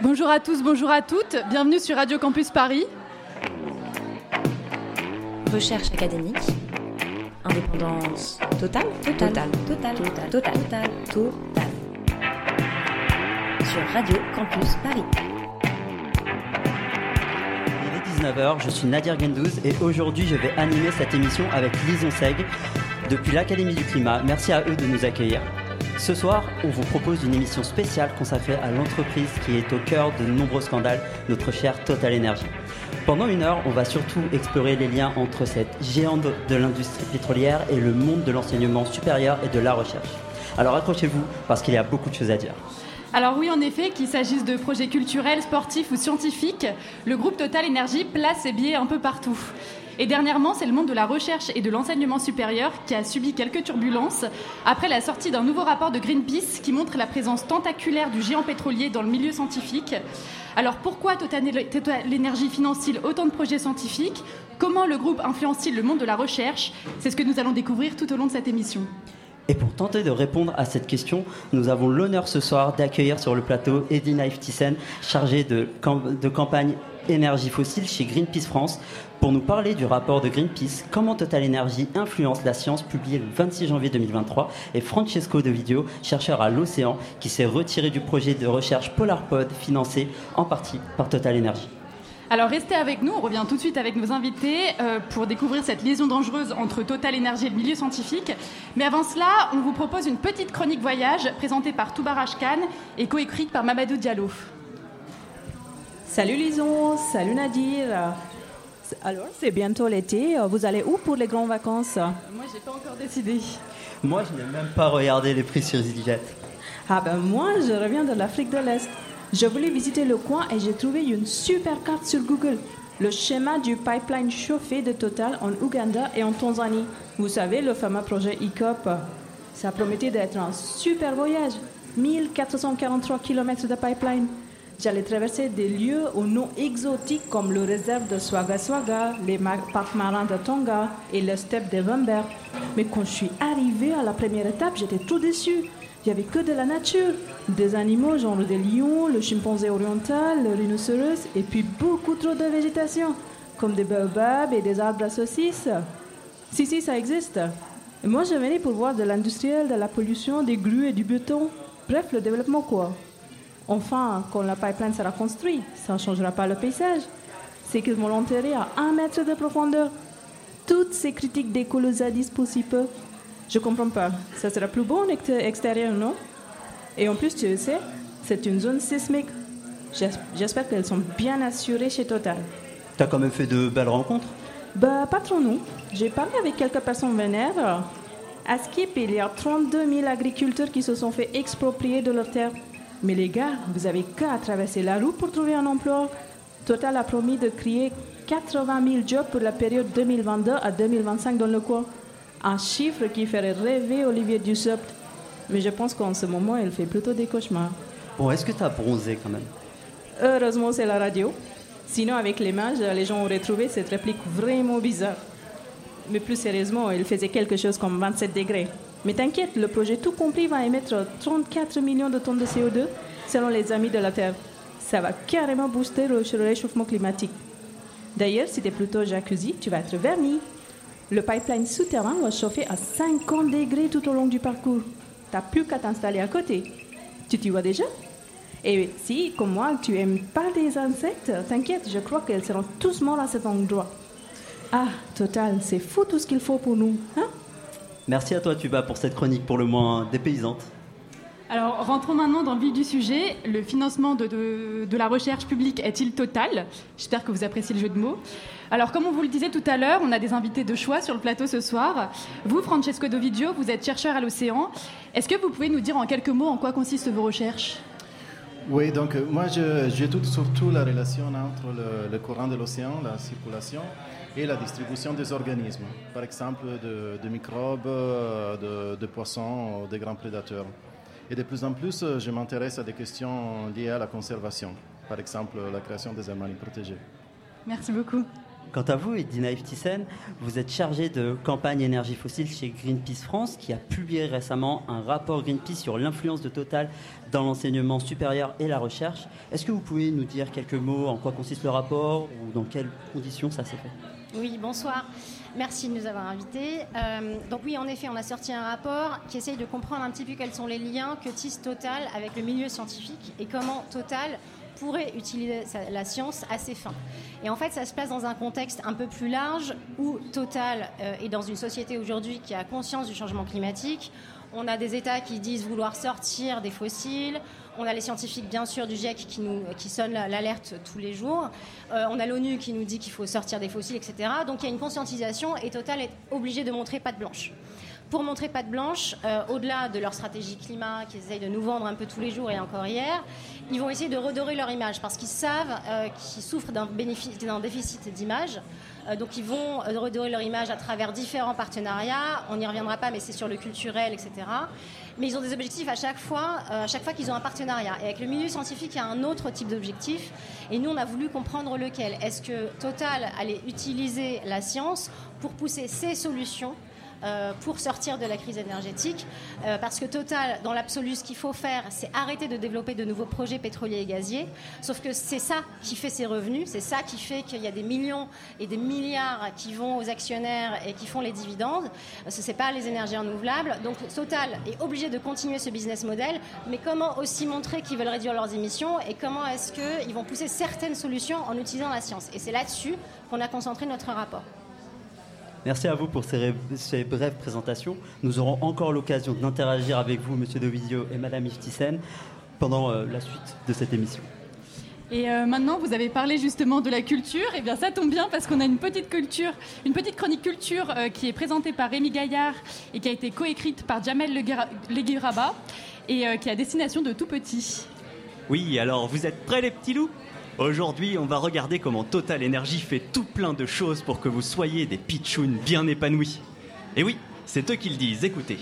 Bonjour à tous, bonjour à toutes. Bienvenue sur Radio Campus Paris. Recherche académique. Indépendance totale Total, total, Total. total, total, total. Sur Radio Campus Paris. Il est 19h, je suis Nadir Gendouz et aujourd'hui je vais animer cette émission avec Lison Seg depuis l'Académie du Climat. Merci à eux de nous accueillir. Ce soir, on vous propose une émission spéciale consacrée à l'entreprise qui est au cœur de nombreux scandales, notre chère Total Energy. Pendant une heure, on va surtout explorer les liens entre cette géante de- l'industrie pétrolière et le monde de l'enseignement supérieur et de la recherche. Alors accrochez-vous parce qu'il y a beaucoup de choses à dire. Alors oui, en effet, qu'il s'agisse de projets culturels, sportifs ou scientifiques, le groupe Total Énergie place ses billets un peu partout. Et dernièrement, c'est le monde de la recherche et de l'enseignement supérieur qui a subi quelques turbulences après la sortie d'un nouveau rapport de Greenpeace qui montre la présence tentaculaire du géant pétrolier dans le milieu scientifique. Alors pourquoi Total finance-t-il autant de projets scientifiques? Comment le groupe influence-t-il le monde de la recherche? C'est ce que nous allons découvrir tout au long de cette émission. Et pour tenter de répondre à cette question, nous avons l'honneur ce soir d'accueillir sur le plateau Edina Iftisen, chargée de campagne énergie fossile chez Greenpeace France, pour nous parler du rapport de Greenpeace Comment Total Energy influence la science, publié le 26 janvier 2023, et Francesco De Vidio, chercheur à l'Océan, qui s'est retiré du projet de recherche PolarPod, financé en partie par Total Energy. Alors restez avec nous, on revient tout de suite avec nos invités euh, pour découvrir cette liaison dangereuse entre Total Énergie et le milieu scientifique. Mais avant cela, on vous propose une petite chronique voyage présentée par Toubaraj Khan et coécrite par Mamadou Diallo. Salut Lison, salut Nadir. Alors, c'est bientôt l'été. Vous allez où pour les grandes vacances? Moi, j'ai pas encore décidé. Moi, je n'ai même pas regardé les prix sur EasyJet. Ah ben moi, je reviens de l'Afrique de l'Est. Je voulais visiter le coin et j'ai trouvé une super carte sur Google. Le schéma du pipeline chauffé de Total en Ouganda et en Tanzanie. Vous savez, le fameux projet ICOP. Ça promettait d'être un super voyage. 1443 km de pipeline. J'allais traverser des lieux aux noms exotiques comme le réserve de Swaga les parcs marins de Tonga et le steppe de Wember. Mais quand je suis arrivée à la première étape, j'étais trop déçue. Il n'y avait que de la nature. Des animaux genre des lions, le chimpanzé oriental, le rhinocéros, et puis beaucoup trop de végétation, comme des baobabs et des arbres à saucisses. Si, si, ça existe. Moi, je venais pour voir de l'industriel, de la pollution, des grues et du béton. Bref, le développement, quoi. Enfin, quand la pipeline sera construite, ça ne changera pas le paysage. C'est qu'ils vont l'enterrer à un mètre de profondeur. Toutes ces critiques pour si peu. Je comprends pas. Ça sera plus ex- extérieur, non? Et en plus, tu le sais, c'est une zone sismique. J'es- J'espère qu'elles sont bien assurées chez Total. T'as quand même fait de belles rencontres? Bah, pas trop non. J'ai parlé avec quelques personnes vénères. À Skip, il y a 32 000 agriculteurs qui se sont fait exproprier de leurs terres. Mais les gars, vous avez qu'à traverser la route pour trouver un emploi. Total a promis de créer 80 000 jobs pour la période 2022 à 2025 dans le coin. Un chiffre qui ferait rêver Olivier Dussopt. Mais je pense qu'en ce moment, il fait plutôt des cauchemars. Bon, est-ce que t'as bronzé quand même? Heureusement, c'est la radio. Sinon, avec l'image, les gens auraient trouvé cette réplique vraiment bizarre. Mais plus sérieusement, il faisait quelque chose comme 27 degrés. Mais t'inquiète, le projet tout compris va émettre 34 millions de tonnes de CO2 selon les amis de la Terre. Ça va carrément booster le réchauffement climatique. D'ailleurs, si t'es plutôt jacuzzi, tu vas être verni. Le pipeline souterrain va chauffer à 50 degrés tout au long du parcours. T'as plus qu'à t'installer à côté. Tu t'y vois déjà? Et si, comme moi, tu aimes pas les insectes, t'inquiète, je crois qu'ils seront tous morts à cet endroit. Ah, total, c'est fou tout ce qu'il faut pour nous, hein? Merci à toi, Tuba, pour cette chronique pour le moins dépaysante. Alors, rentrons maintenant dans le vif du sujet. Le financement de, de- de la recherche publique est-il total? J'espère que vous appréciez le jeu de mots. Alors, comme on vous le disait tout à l'heure, on a des invités de choix sur le plateau ce soir. Vous, Francesco Dovidio, vous êtes chercheur à l'océan. Est-ce que vous pouvez nous dire en quelques mots en quoi consistent vos recherches? Oui, donc euh, moi je- j'étudie surtout la relation entre le, le courant de l'océan, la circulation, et la distribution des organismes, par exemple de, de microbes, euh, de, de poissons, ou de grands prédateurs. Et de plus en plus, euh, je m'intéresse à des questions liées à la conservation, par exemple la création des aires marines protégées. Merci beaucoup. Quant à vous, Edina Iftissen, vous êtes chargée de campagne énergie fossile chez Greenpeace France, qui a publié récemment un rapport Greenpeace sur l'influence de Total dans l'enseignement supérieur et la recherche. Est-ce que vous pouvez nous dire quelques mots en quoi consiste le rapport ou dans quelles conditions ça s'est fait? Oui, bonsoir. Merci de nous avoir invités. Euh, donc oui, en effet, on a sorti un rapport qui essaye de comprendre un petit peu quels sont les liens que tisse Total avec le milieu scientifique et comment Total pourrait utiliser la science à ses fins. Et en fait, ça se place dans un contexte un peu plus large où Total euh, est dans une société aujourd'hui qui a conscience du changement climatique. On a des États qui disent vouloir sortir des fossiles. On a les scientifiques, bien sûr, du GIEC qui, nous, qui sonnent l'alerte tous les jours. Euh, on a l'ONU qui nous dit qu'il faut sortir des fossiles, etc. Donc il y a une conscientisation et Total est obligé de montrer patte blanche pour montrer patte blanche, euh, au-delà de leur stratégie climat qu'ils essayent de nous vendre un peu tous les jours et encore hier, ils vont essayer de redorer leur image parce qu'ils savent euh, qu'ils souffrent d'un déficit d'image. Euh, donc ils vont redorer leur image à travers différents partenariats. On n'y reviendra pas, mais c'est sur le culturel, etc. Mais ils ont des objectifs à chaque fois, à chaque qu'ils ont un partenariat. Et avec le milieu scientifique, il y a un autre type d'objectif. Et nous, on a voulu comprendre lequel. Est-ce que Total allait utiliser la science pour pousser ses solutions euh, pour sortir de la crise énergétique. Euh, parce que Total, dans l'absolu, ce qu'il faut faire, c'est arrêter de développer de nouveaux projets pétroliers et gaziers. Sauf que c'est ça qui fait ses revenus, c'est ça qui fait qu'il y a des millions et des milliards qui vont aux actionnaires et qui font les dividendes. Ce n'est pas les énergies renouvelables. Donc Total est obligé de continuer ce business model. Mais comment aussi montrer qu'ils veulent réduire leurs émissions et comment est-ce qu'ils vont pousser certaines solutions en utilisant la science? Et c'est là-dessus qu'on a concentré notre rapport. Merci à vous pour ces, brèves présentations. Nous aurons encore l'occasion d'interagir avec vous, Monsieur Dovidio et Madame Iftissen, pendant euh, la suite de cette émission. Et euh, maintenant, vous avez parlé justement de la culture. Et eh bien, ça tombe bien parce qu'on a une petite culture, une petite chronique culture euh, qui est présentée par Rémi Gaillard et qui a été coécrite par Jamel Leguiraba et qui est à destination de tout petits. Oui, alors vous êtes prêts les petits loups? Aujourd'hui, on va regarder comment Total Energy fait tout plein de choses pour que vous soyez des pitchouns bien épanouis. Et oui, c'est eux qui le disent, écoutez.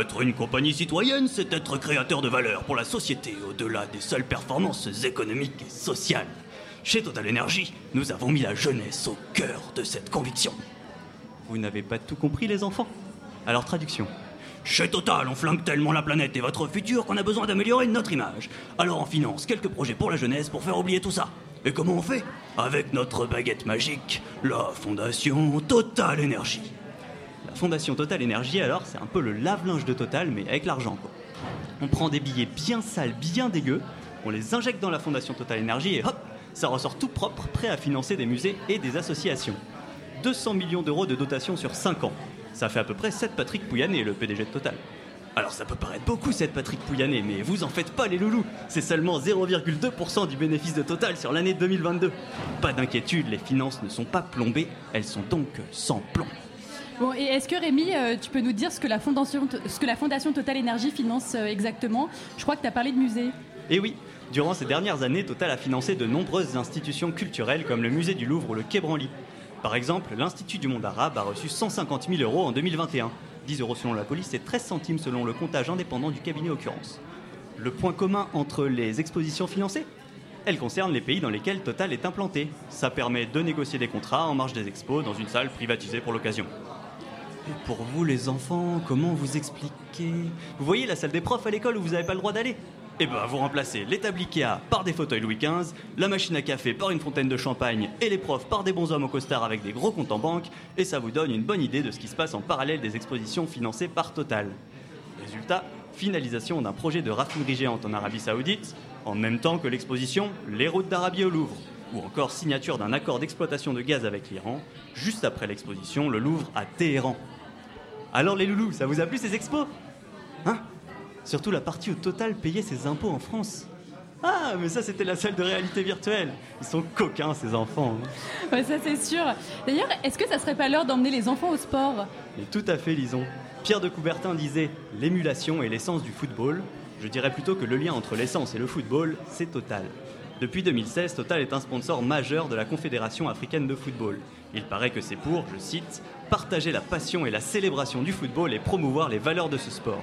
Être une compagnie citoyenne, c'est être créateur de valeur pour la société au-delà des seules performances économiques et sociales. Chez Total Energy, nous avons mis la jeunesse au cœur de cette conviction. Vous n'avez pas tout compris, les enfants? Alors, traduction. Chez Total, on flingue tellement la planète et votre futur qu'on a besoin d'améliorer notre image. Alors on finance quelques projets pour la jeunesse pour faire oublier tout ça. Et comment on fait? Avec notre baguette magique, la Fondation Total Énergie. La Fondation Total Énergie, alors, c'est un peu le lave-linge de Total, mais avec l'argent, quoi. On prend des billets bien sales, bien dégueux, on les injecte dans la Fondation Total Énergie et hop, ça ressort tout propre, prêt à financer des musées et des associations. 200 millions d'euros de dotation sur 5 ans. Ça fait à peu près 7 Patrick Pouyanné, le PDG de Total. Alors ça peut paraître beaucoup cette Patrick Pouyanné, mais vous en faites pas les loulous. C'est seulement 0,2% du bénéfice de Total sur l'année 2022. Pas d'inquiétude, les finances ne sont pas plombées, elles sont donc sans plomb. Bon, et est-ce que Rémi, euh, tu peux nous dire ce que la Fondation, ce que la fondation Total Énergie finance euh, exactement? Je crois que tu as parlé de musée. Eh oui, durant ces dernières années, Total a financé de nombreuses institutions culturelles comme le musée du Louvre ou le Quai Branly. Par exemple, l'Institut du monde arabe a reçu 150 000 euros en 2021. 10 euros selon la police et 13 centimes selon le comptage indépendant du cabinet occurrence. Le point commun entre les expositions financées Elles concernent les pays dans lesquels Total est implanté. Ça permet de négocier des contrats en marge des expos dans une salle privatisée pour l'occasion. Et pour vous les enfants, comment vous expliquez? Vous voyez la salle des profs à l'école où vous n'avez pas le droit d'aller? Eh ben, vous remplacez l'étable Ikea par des fauteuils Louis XV, la machine à café par une fontaine de champagne et les profs par des bons hommes au costard avec des gros comptes en banque, et ça vous donne une bonne idée de ce qui se passe en parallèle des expositions financées par Total. Résultat, finalisation d'un projet de raffinerie géante en Arabie Saoudite, en même temps que l'exposition Les routes d'Arabie au Louvre, ou encore signature d'un accord d'exploitation de gaz avec l'Iran, juste après l'exposition Le Louvre à Téhéran. Alors les loulous, ça vous a plu ces expos? Hein? Surtout la partie où Total payait ses impôts en France. Ah, mais ça, c'était la salle de réalité virtuelle. Ils sont coquins, ces enfants. Ouais, ça, c'est sûr. D'ailleurs, est-ce que ça serait pas l'heure d'emmener les enfants au sport? Mais tout à fait, Lison. Pierre de Coubertin disait l'émulation est l'essence du football. Je dirais plutôt que le lien entre l'essence et le football, c'est Total. Depuis 2016, Total est un sponsor majeur de la Confédération africaine de football. Il paraît que c'est pour, je cite, partager la passion et la célébration du football et promouvoir les valeurs de ce sport.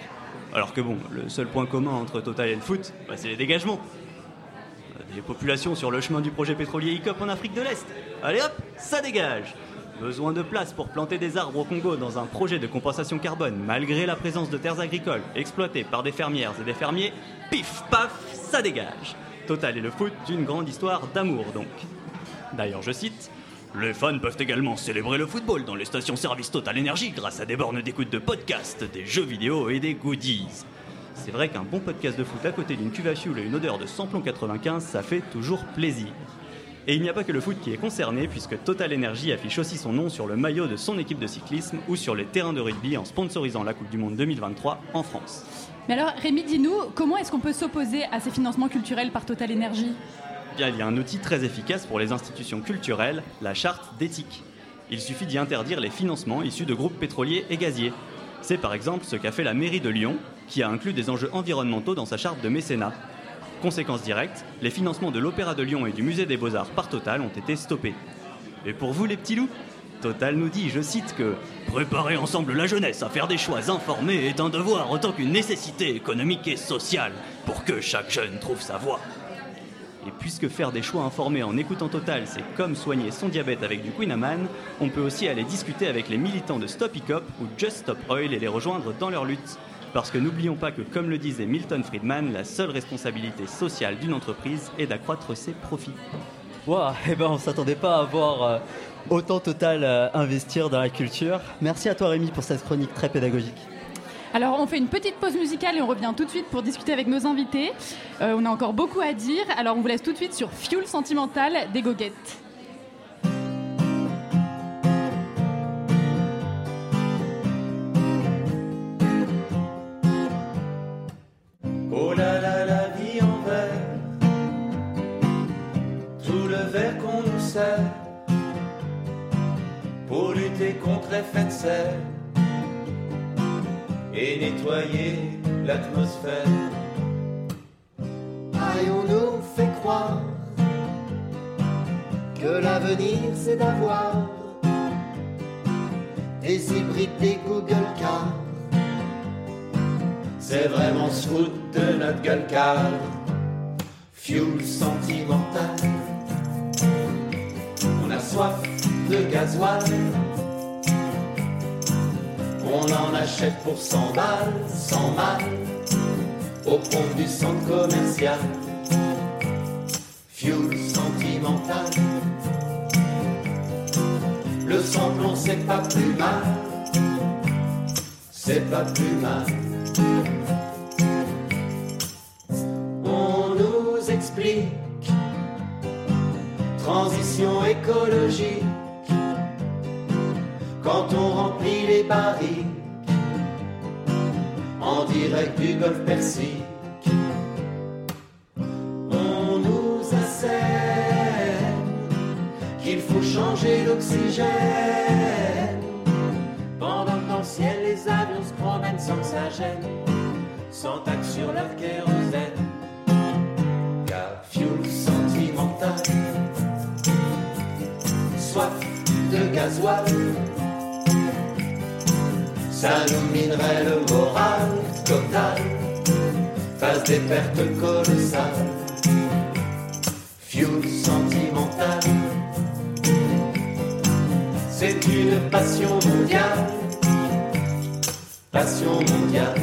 Alors que bon, le seul point commun entre Total et le foot, bah, c'est les dégagements. Les populations sur le chemin du projet pétrolier ICOP en Afrique de l'Est. Allez hop, ça dégage Besoin de place pour planter des arbres au Congo dans un projet de compensation carbone, malgré la présence de terres agricoles exploitées par des fermières et des fermiers, pif paf, ça dégage Total et le foot d'une grande histoire d'amour donc. D'ailleurs, je cite Les fans peuvent également célébrer le football dans les stations-service Total Énergie grâce à des bornes d'écoute de podcasts, des jeux vidéo et des goodies. C'est vrai qu'un bon podcast de foot à côté d'une cuve à fioul et une odeur de samplon 95, ça fait toujours plaisir. Et il n'y a pas que le foot qui est concerné, puisque Total Energy affiche aussi son nom sur le maillot de son équipe de cyclisme ou sur les terrains de rugby en sponsorisant la Coupe du Monde 2023 en France. Mais alors, Rémi, dis-nous, comment est-ce qu'on peut s'opposer à ces financements culturels par Total Energy? Il y a un outil très efficace pour les institutions culturelles, la charte d'éthique. Il suffit d'y interdire les financements issus de groupes pétroliers et gaziers. C'est par exemple ce qu'a fait la mairie de Lyon, qui a inclus des enjeux environnementaux dans sa charte de mécénat. Conséquence directe, les financements de l'Opéra de Lyon et du Musée des Beaux-Arts par Total ont été stoppés. Et pour vous les petits loups Total nous dit, je cite, que Préparer ensemble la jeunesse à faire des choix informés est un devoir autant qu'une nécessité économique et sociale pour que chaque jeune trouve sa voie. Et puisque faire des choix informés en écoutant Total, c'est comme soigner son diabète avec du Queen Amman, on peut aussi aller discuter avec les militants de Stop Ecop ou Just Stop Oil et les rejoindre dans leur lutte. Parce que n'oublions pas que, comme le disait Milton Friedman, la seule responsabilité sociale d'une entreprise est d'accroître ses profits. Waouh, eh ben on s'attendait pas à voir euh, autant Total euh, investir dans la culture. Merci à toi Rémi pour cette chronique très pédagogique. Alors, on fait une petite pause musicale et on revient tout de suite pour discuter avec nos invités. Euh, on a encore beaucoup à dire, alors on vous laisse tout de suite sur Fuel Sentimental des Goguettes. Oh là là, la vie en verre, tout le verre qu'on nous sert pour lutter contre l'effet de serre et nettoyer l'atmosphère. Aïe, on nous fait croire que l'avenir c'est d'avoir des hybrides, des Google Cars? C'est vraiment se foutre de notre gueule car fuel sentimental. On a soif de gasoil. On en achète pour 100 balles, 100 mal, au pompe du centre commercial. Fuel sentimental. Le samplon c'est pas plus mal, c'est pas plus mal. On nous explique transition écologique quand on remplit les en direct du golfe Persique. On nous assène qu'il faut changer l'oxygène pendant que ciel les avions se promènent sans que ça gêne, sans taxe sur leur kérosène. Car fuel sentimental, soif de gasoil, ça nous minerait le moral total, face des pertes colossales. Fuel sentimental, c'est une passion mondiale passion mondiale.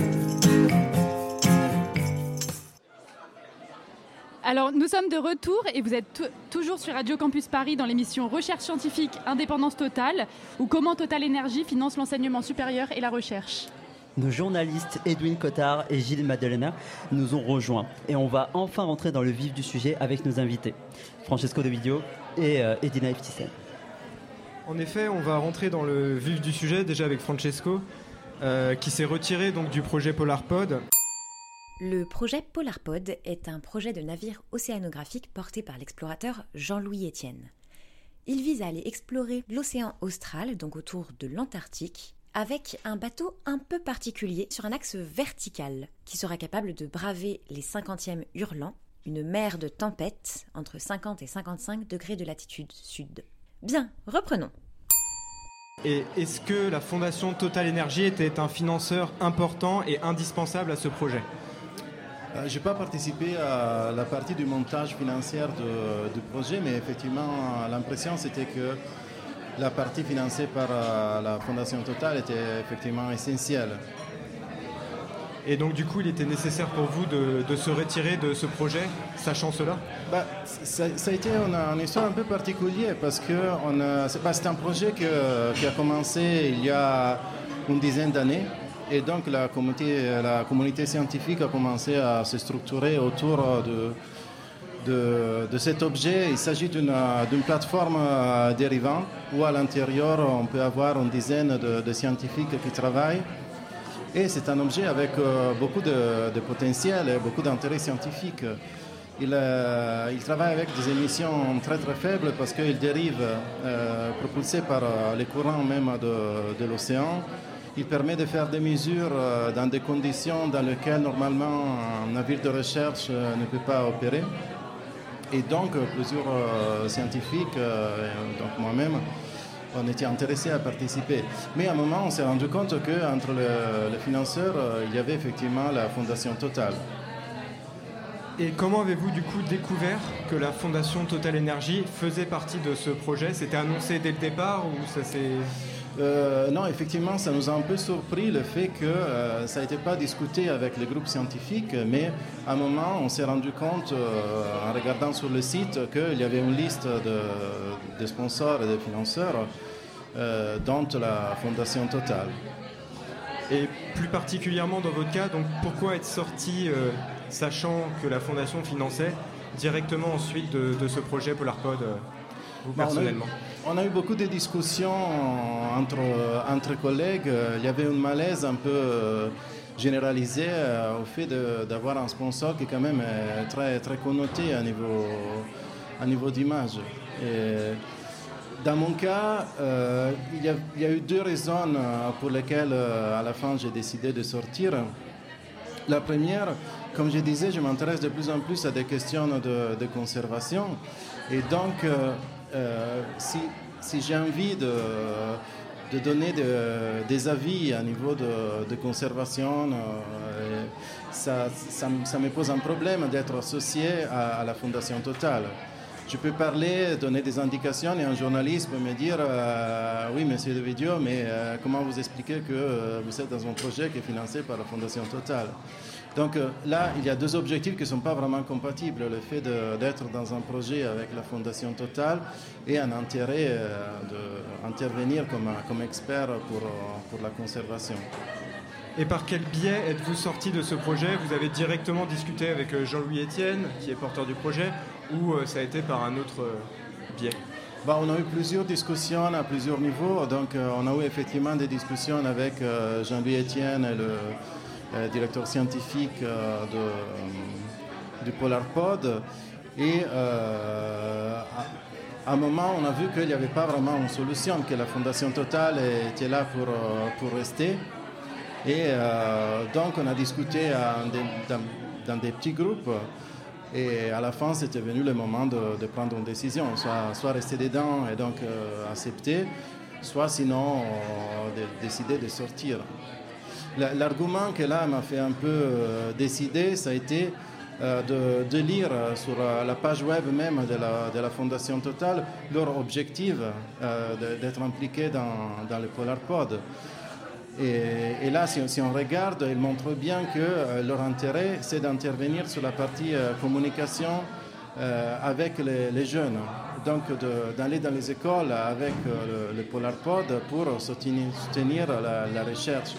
Alors, nous sommes de retour et vous êtes tou- toujours sur Radio Campus Paris dans l'émission Recherche scientifique Indépendance totale ou comment Total Énergie finance l'enseignement supérieur et la recherche. Nos journalistes Edwin Cotard et Gilles Madelena nous ont rejoints et on va enfin rentrer dans le vif du sujet avec nos invités, Francesco De Video et euh, Edina Eftisen. En effet, on va rentrer dans le vif du sujet déjà avec Francesco, euh, qui s'est retiré donc du projet PolarPod. Le projet PolarPod est un projet de navire océanographique porté par l'explorateur Jean-Louis Etienne. Il vise à aller explorer l'océan austral, donc autour de l'Antarctique, avec un bateau un peu particulier sur un axe vertical qui sera capable de braver les 50e hurlants, une mer de tempête entre 50 et 55 degrés de latitude sud. Bien, reprenons. Et est-ce que la fondation Total Energy était un financeur important et indispensable à ce projet? Je n'ai pas participé à la partie du montage financier du projet, mais effectivement, l'impression c'était que la partie financée par la Fondation Total était effectivement essentielle. Et donc du coup, il était nécessaire pour vous de, se retirer de ce projet, sachant cela? Bah, ça, a été une, histoire un peu particulière parce que c'est un projet qui a commencé il y a une dizaine d'années. Et donc la communauté, la communauté scientifique a commencé à se structurer autour de, de, cet objet. Il s'agit d'une plateforme euh, dérivante où à l'intérieur on peut avoir une dizaine de, de scientifiques qui travaillent et c'est un objet avec euh, beaucoup de, potentiel et beaucoup d'intérêt scientifique. Il, euh, il, travaille avec des émissions très très faibles parce qu'il dérive propulsé par les courants même de, l'océan. Il permet de faire des mesures dans des conditions dans lesquelles normalement un navire de recherche ne peut pas opérer. Et donc plusieurs scientifiques, donc moi-même, on était intéressé à participer. Mais à un moment, on s'est rendu compte qu'entre le, le financeur, euh, il y avait effectivement la Fondation Total. Et comment avez-vous du coup découvert que la Fondation Total Énergie faisait partie de ce projet? C'était annoncé dès le départ ou ça s'est... Euh, non, effectivement, ça nous a un peu surpris le fait que euh, ça n'était pas discuté avec les groupes scientifiques, mais à un moment, on s'est rendu compte, euh, en regardant sur le site, qu'il y avait une liste de, sponsors et de financeurs, dont la Fondation Total. Et plus particulièrement dans votre cas, donc pourquoi être sorti, sachant que la Fondation finançait, directement ensuite de, ce projet PolarPod, vous personnellement? On a eu beaucoup de discussions entre, entre collègues. Il y avait un malaise un peu euh, généralisé euh, au fait d'avoir un sponsor qui quand même est très, très connoté à niveau, à niveau d'image. Dans mon cas, euh, il, y a, eu deux raisons pour lesquelles à la fin j'ai décidé de sortir. La première, comme je disais, je m'intéresse de plus en plus à des questions de, conservation. Et donc, euh, si, si j'ai envie de, donner des avis à niveau de, conservation, euh, ça, me pose un problème d'être associé à, la Fondation Total. Je peux parler, donner des indications et un journaliste peut me dire euh, Oui, monsieur De Vidéo, mais comment vous expliquez que vous êtes dans un projet qui est financé par la Fondation Total? Donc euh, là, il y a deux objectifs qui ne sont pas vraiment compatibles. Le fait d'être dans un projet avec la Fondation Total et un intérêt euh, d'intervenir comme, comme expert pour, pour la conservation. Et par quel biais êtes-vous sorti de ce projet? Vous avez directement discuté avec euh, Jean-Louis Etienne, qui est porteur du projet, ou ça a été par un autre biais? Bah, on a eu plusieurs discussions à plusieurs niveaux. Donc, on a eu effectivement des discussions avec Jean-Louis Etienne et le, euh, directeur scientifique euh, de, euh, du PolarPod. Et à un moment, on a vu qu'il n'y avait pas vraiment une solution, que la Fondation Total était là pour, rester. Et donc, on a discuté dans, des petits groupes. Et à la fin, c'était venu le moment de, prendre une décision, soit rester dedans et donc accepter, soit sinon décider de sortir. L'argument que là m'a fait un peu euh, décider, ça a été euh, de, lire sur euh, la page web même de la, Fondation Total leur objectif d'être impliqué dans, le PolarPod. Et, et, là, si, on regarde, ils montrent bien que leur intérêt, c'est d'intervenir sur la partie communication avec les, jeunes. Donc, d'aller dans les écoles avec le, PolarPod pour soutenir, la recherche.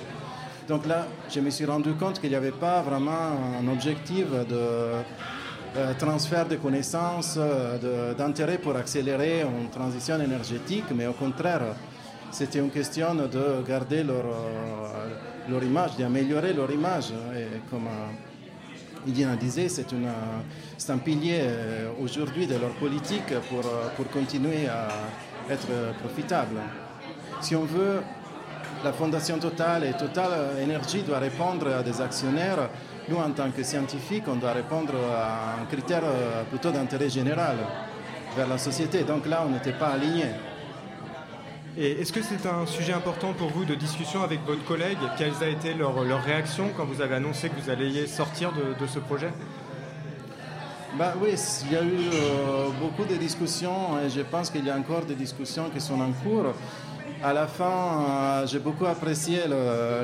Donc là, je me suis rendu compte qu'il n'y avait pas vraiment un objectif de euh, transfert de connaissances, euh, d'intérêt pour accélérer une transition énergétique, mais au contraire, c'était une question de garder leur, euh, image, d'améliorer leur image. Et comme Idina disait, c'est un pilier aujourd'hui de leur politique pour, pour continuer à être profitable. Si on veut la Fondation Total et Total Énergie doit répondre à des actionnaires. Nous, en tant que scientifiques, on doit répondre à un critère euh, plutôt d'intérêt général vers la société. Donc là, on n'était pas alignés. Et est-ce que c'est un sujet important pour vous de discussion avec votre collègue? Quelles a été leur, leur réaction quand vous avez annoncé que vous alliez sortir de, ce projet? Bah oui, il y a eu euh, beaucoup de discussions et je pense qu'il y a encore des discussions qui sont en cours. À la fin, euh, j'ai beaucoup apprécié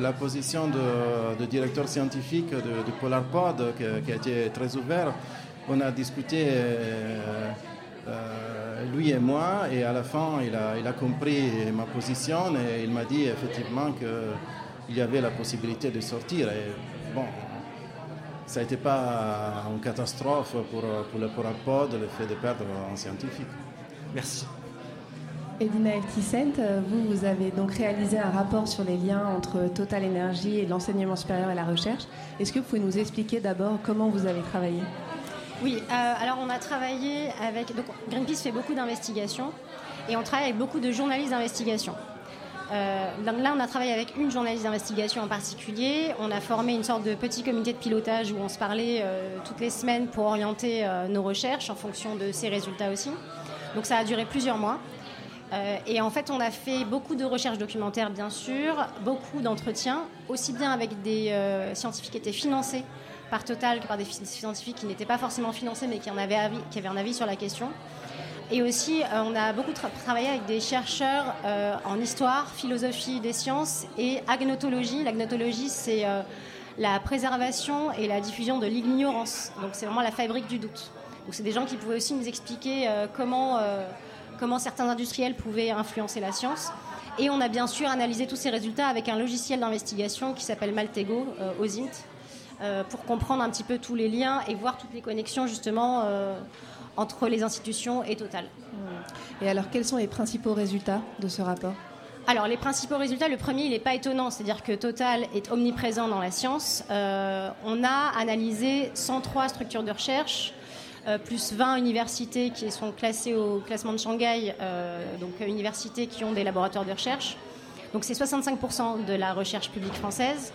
la position de, directeur scientifique de, de PolarPod qui, a été très ouvert. On a discuté. Euh, lui et moi, et à la fin, il a, compris ma position et il m'a dit effectivement qu'il y avait la possibilité de sortir. Et bon, ça n'était pas une catastrophe pour, pour le Pod le fait de perdre un scientifique. Merci. Edina Efticent, vous, vous avez donc réalisé un rapport sur les liens entre Total Energy et l'enseignement supérieur et la recherche. Est-ce que vous pouvez nous expliquer d'abord comment vous avez travaillé? Oui, euh, alors on a travaillé avec. Donc Greenpeace fait beaucoup d'investigations et on travaille avec beaucoup de journalistes d'investigation. Euh, là, on a travaillé avec une journaliste d'investigation en particulier. On a formé une sorte de petit comité de pilotage où on se parlait euh, toutes les semaines pour orienter nos recherches en fonction de ses résultats aussi. Donc ça a duré plusieurs mois. Et en fait, on a fait beaucoup de recherches documentaires, bien sûr, beaucoup d'entretiens, aussi bien avec des scientifiques qui étaient financés par Total que par des scientifiques qui n'étaient pas forcément financés mais qui, en avaient, un avis sur la question. Et aussi, euh, on a beaucoup travaillé avec des chercheurs euh, en histoire, philosophie des sciences et agnotologie. L'agnotologie, c'est euh, la préservation et la diffusion de l'ignorance. Donc, c'est vraiment la fabrique du doute. Donc, c'est des gens qui pouvaient aussi nous expliquer comment, comment certains industriels pouvaient influencer la science. Et on a bien sûr analysé tous ces résultats avec un logiciel d'investigation qui s'appelle Maltego, OSINT, euh, pour comprendre un petit peu tous les liens et voir toutes les connexions justement euh, entre les institutions et Total. Hmm. Et alors, quels sont les principaux résultats de ce rapport? Alors, les principaux résultats, le premier, il n'est pas étonnant, c'est-à-dire que Total est omniprésent dans la science. Euh, on a analysé 103 structures de recherche, plus 20 universités qui sont classées au classement de Shanghai, donc universités qui ont des laboratoires de recherche. Donc, c'est 65% de la recherche publique française.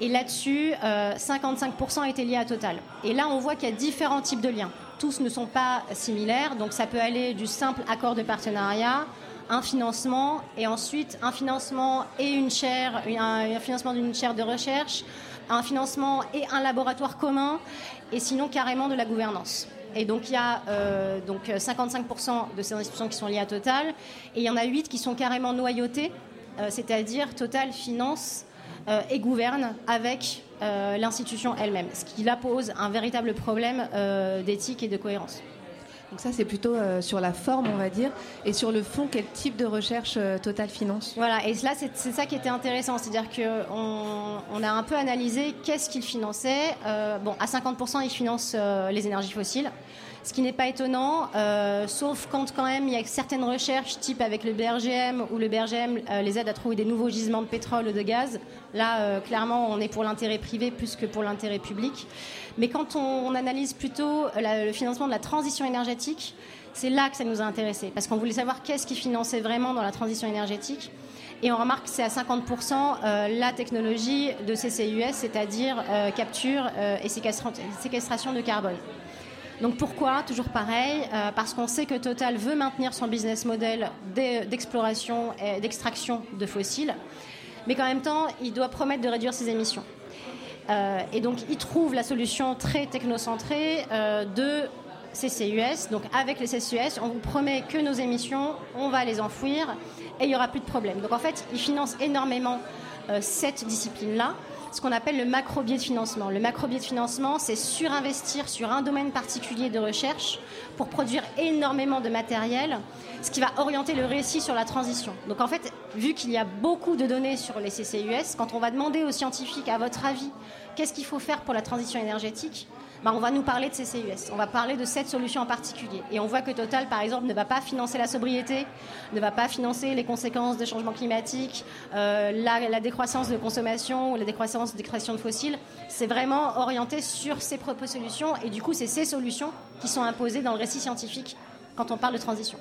Et là-dessus, 55% étaient liés à Total. Et là, on voit qu'il y a différents types de liens. Tous ne sont pas similaires, donc ça peut aller du simple accord de partenariat, un financement, et ensuite un financement et une chaire, un, financement d'une chaire de recherche, un financement et un laboratoire commun, et sinon carrément de la gouvernance. Et donc il y a euh, donc 55% de ces institutions qui sont liées à Total, et il y en a 8 qui sont carrément noyautées, euh, c'est-à-dire Total finance euh, et gouverne avec euh, l'institution elle-même, ce qui là pose un véritable problème euh, d'éthique et de cohérence. Donc ça, c'est plutôt sur la forme, on va dire. Et sur le fond, quel type de recherche Total finance Voilà, et là, c'est ça qui était intéressant. C'est-à-dire qu'on on a un peu analysé qu'est-ce qu'il finançait. bon, à 50%, il finance les énergies fossiles ce qui n'est pas étonnant, euh, sauf quand quand même il y a certaines recherches, type avec le BRGM, où le BRGM euh, les aide à trouver des nouveaux gisements de pétrole ou de gaz. Là, euh, clairement, on est pour l'intérêt privé plus que pour l'intérêt public. Mais quand on, analyse plutôt le financement de la transition énergétique, c'est là que ça nous a intéressé, parce qu'on voulait savoir qu'est-ce qui finançait vraiment dans la transition énergétique. Et on remarque que c'est à 50% la technologie de CCUS, c'est-à-dire capture et séquestration de carbone. Donc pourquoi? Toujours pareil, euh, parce qu'on sait que Total veut maintenir son business model d'exploration et d'extraction de fossiles, mais qu'en même temps, il doit promettre de réduire ses émissions. Euh, et donc il trouve la solution très technocentrée euh, de CCUS. Donc avec les CCUS, on vous promet que nos émissions, on va les enfouir et il n'y aura plus de problème. Donc en fait, il finance énormément cette discipline-là ce qu'on appelle le macro-biais de financement. Le macro-biais de financement, c'est surinvestir sur un domaine particulier de recherche pour produire énormément de matériel, ce qui va orienter le récit sur la transition. Donc en fait, vu qu'il y a beaucoup de données sur les CCUS, quand on va demander aux scientifiques, à votre avis, qu'est-ce qu'il faut faire pour la transition énergétique bah, on va nous parler de CCUS. On va parler de cette solution en particulier. Et on voit que Total, par exemple, ne va pas financer la sobriété, ne va pas financer les conséquences des changements climatiques, euh, la, décroissance de consommation ou la décroissance des créations de fossiles. C'est vraiment orienté sur ces propres solutions. Et du coup, c'est ces solutions qui sont imposées dans le récit scientifique quand on parle de transition.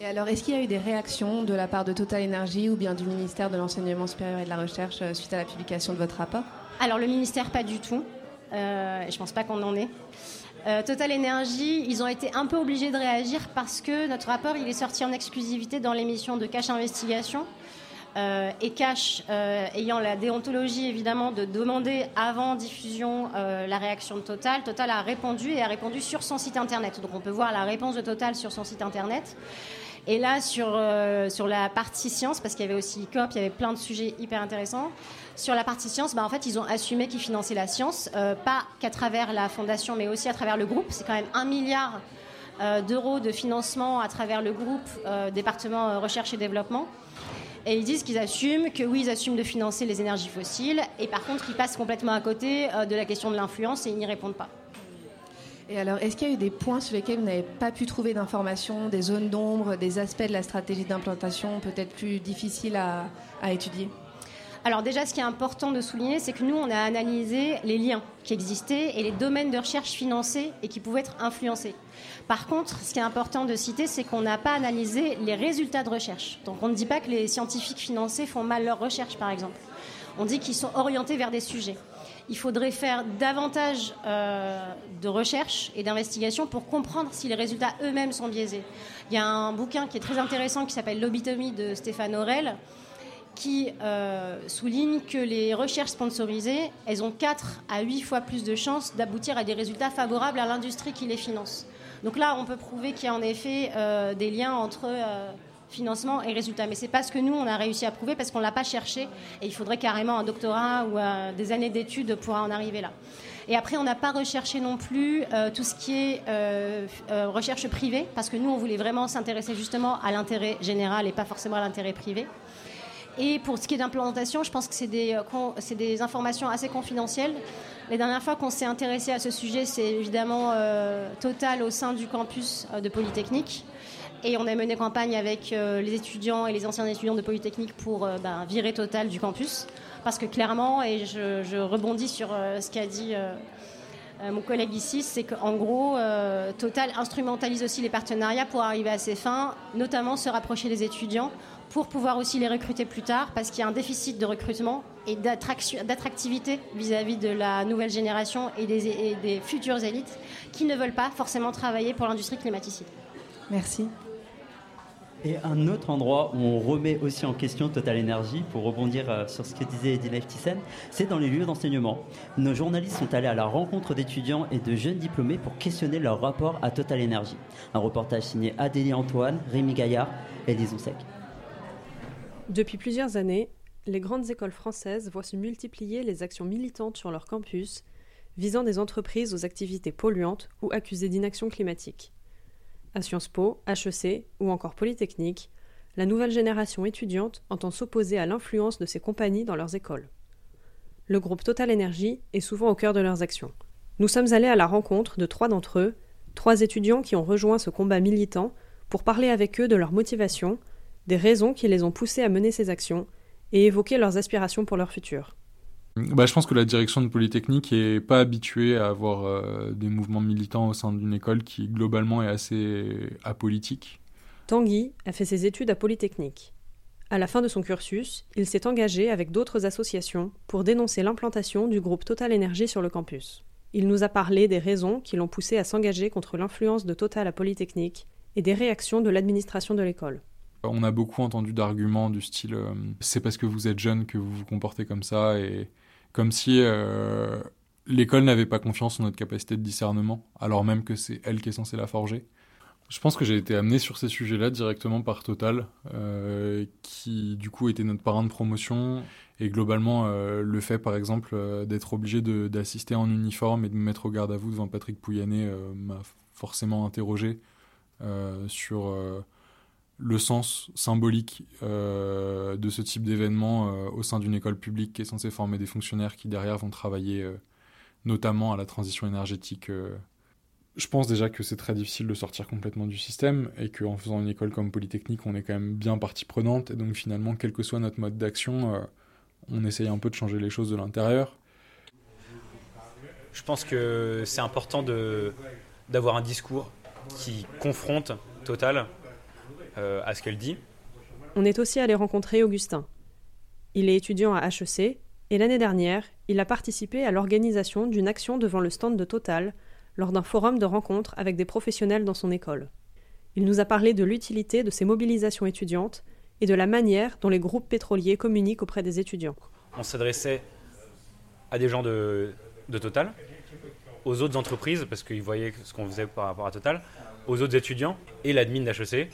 Et alors, est-ce qu'il y a eu des réactions de la part de Total Energy ou bien du ministère de l'Enseignement supérieur et de la Recherche euh, suite à la publication de votre rapport? Alors, le ministère, pas du tout. Euh, je ne pense pas qu'on en ait. Total Energy, ils ont été un peu obligés de réagir parce que notre rapport il est sorti en exclusivité dans l'émission de Cash Investigation. et Cash, ayant la déontologie évidemment de demander avant diffusion la réaction de Total, Total a répondu et a répondu sur son site internet. Donc on peut voir la réponse de Total sur son site internet. Et là, sur, euh, sur la partie science, parce qu'il y avait aussi COP, il y avait plein de sujets hyper intéressants. Sur la partie science, bah, en fait, ils ont assumé qu'ils finançaient la science, euh, pas qu'à travers la fondation, mais aussi à travers le groupe. C'est quand même un milliard euh, d'euros de financement à travers le groupe département recherche et développement. Et ils disent qu'ils assument que oui, ils assument de financer les énergies fossiles, et par contre, ils passent complètement à côté de la question de l'influence et ils n'y répondent pas. Et alors, est-ce qu'il y a eu des points sur lesquels vous n'avez pas pu trouver d'informations, des zones d'ombre, des aspects de la stratégie d'implantation peut-être plus difficiles à, étudier? Alors déjà, ce qui est important de souligner, c'est que nous, on a analysé les liens qui existaient et les domaines de recherche financés et qui pouvaient être influencés. Par contre, ce qui est important de citer, c'est qu'on n'a pas analysé les résultats de recherche. Donc on ne dit pas que les scientifiques financés font mal leur recherche, par exemple. On dit qu'ils sont orientés vers des sujets il faudrait faire davantage euh, de recherche et d'investigation pour comprendre si les résultats eux-mêmes sont biaisés. Il y a un bouquin qui est très intéressant qui s'appelle Lobitomie de Stéphane Aurel qui euh, souligne que les recherches sponsorisées, elles ont 4 à 8 fois plus de chances d'aboutir à des résultats favorables à l'industrie qui les finance. Donc là, on peut prouver qu'il y a en effet euh, des liens entre financement et résultat. Mais c'est pas ce que nous, on a réussi à prouver parce qu'on l'a pas cherché et il faudrait carrément un doctorat ou euh, des années d'études pour en arriver là. Et après, on n'a pas recherché non plus euh, tout ce qui est euh, recherche privée parce que nous, on voulait vraiment s'intéresser justement à l'intérêt général et pas forcément à l'intérêt privé. Et pour ce qui est d'implantation, je pense que c'est des, informations assez confidentielles. Les dernières fois qu'on s'est intéressé à ce sujet, c'est évidemment Total au sein du campus de Polytechnique. Et on a mené campagne avec euh, les étudiants et les anciens étudiants de Polytechnique pour euh, ben, virer Total du campus. Parce que clairement, et je, rebondis sur euh, ce qu'a dit mon collègue ici, c'est qu'en gros, Total instrumentalise aussi les partenariats pour arriver à ses fins, notamment se rapprocher des étudiants pour pouvoir aussi les recruter plus tard, parce qu'il y a un déficit de recrutement et d'attractivité vis-à-vis de la nouvelle génération et des, et des futures élites qui ne veulent pas forcément travailler pour l'industrie climaticide. Merci. Et un autre endroit où on remet aussi en question Total Energy, pour rebondir euh, sur ce que disait Edina Thyssen, c'est dans les lieux d'enseignement. Nos journalistes sont allés à la rencontre d'étudiants et de jeunes diplômés pour questionner leur rapport à Total Energy. Un reportage signé Adélie Antoine, Rémi Gaillard et Lison Sec. Depuis plusieurs années, les grandes écoles françaises voient se multiplier les actions militantes sur leur campus visant des entreprises aux activités polluantes ou accusées d'inaction climatique. À Sciences Po, HEC ou encore Polytechnique, la nouvelle génération étudiante entend s'opposer à l'influence de ces compagnies dans leurs écoles. Le groupe Total Energy est souvent au cœur de leurs actions. Nous sommes allés à la rencontre de trois d'entre eux, trois étudiants qui ont rejoint ce combat militant pour parler avec eux de leur motivation, des raisons qui les ont poussés à mener ces actions et évoquer leurs aspirations pour leur futur. Bah, je pense que la direction de Polytechnique est pas habituée à avoir euh, des mouvements militants au sein d'une école qui globalement est assez apolitique. Tanguy a fait ses études à Polytechnique. À la fin de son cursus, il s'est engagé avec d'autres associations pour dénoncer l'implantation du groupe Total Énergie sur le campus. Il nous a parlé des raisons qui l'ont poussé à s'engager contre l'influence de Total à Polytechnique et des réactions de l'administration de l'école. On a beaucoup entendu d'arguments du style euh, c'est parce que vous êtes jeune que vous vous comportez comme ça et comme si euh, l'école n'avait pas confiance en notre capacité de discernement, alors même que c'est elle qui est censée la forger. Je pense que j'ai été amené sur ces sujets-là directement par Total, euh, qui du coup était notre parrain de promotion. Et globalement, le fait par exemple d'être obligé d'assister en uniforme et de me mettre au garde à vous devant Patrick Pouyanné m'a forcément interrogé sur le sens symbolique euh, de ce type d'événement euh, au sein d'une école publique qui est censée former des fonctionnaires qui derrière vont travailler euh, notamment à la transition énergétique. Je pense déjà que c'est très difficile de sortir complètement du système et qu'en faisant une école comme Polytechnique, on est quand même bien partie prenante et donc finalement, quel que soit notre mode d'action, on essaye un peu de changer les choses de l'intérieur. Je pense que c'est important d'avoir un discours qui confronte Total euh, à ce qu'elle dit. On est aussi allé rencontrer Augustin. Il est étudiant à HEC et l'année dernière, il a participé à l'organisation d'une action devant le stand de Total lors d'un forum de rencontre avec des professionnels dans son école. Il nous a parlé de l'utilité de ces mobilisations étudiantes et de la manière dont les groupes pétroliers communiquent auprès des étudiants. On s'adressait à des gens de, Total, aux autres entreprises, parce qu'ils voyaient ce qu'on faisait par rapport à Total, aux autres étudiants et l'admin d'HEC,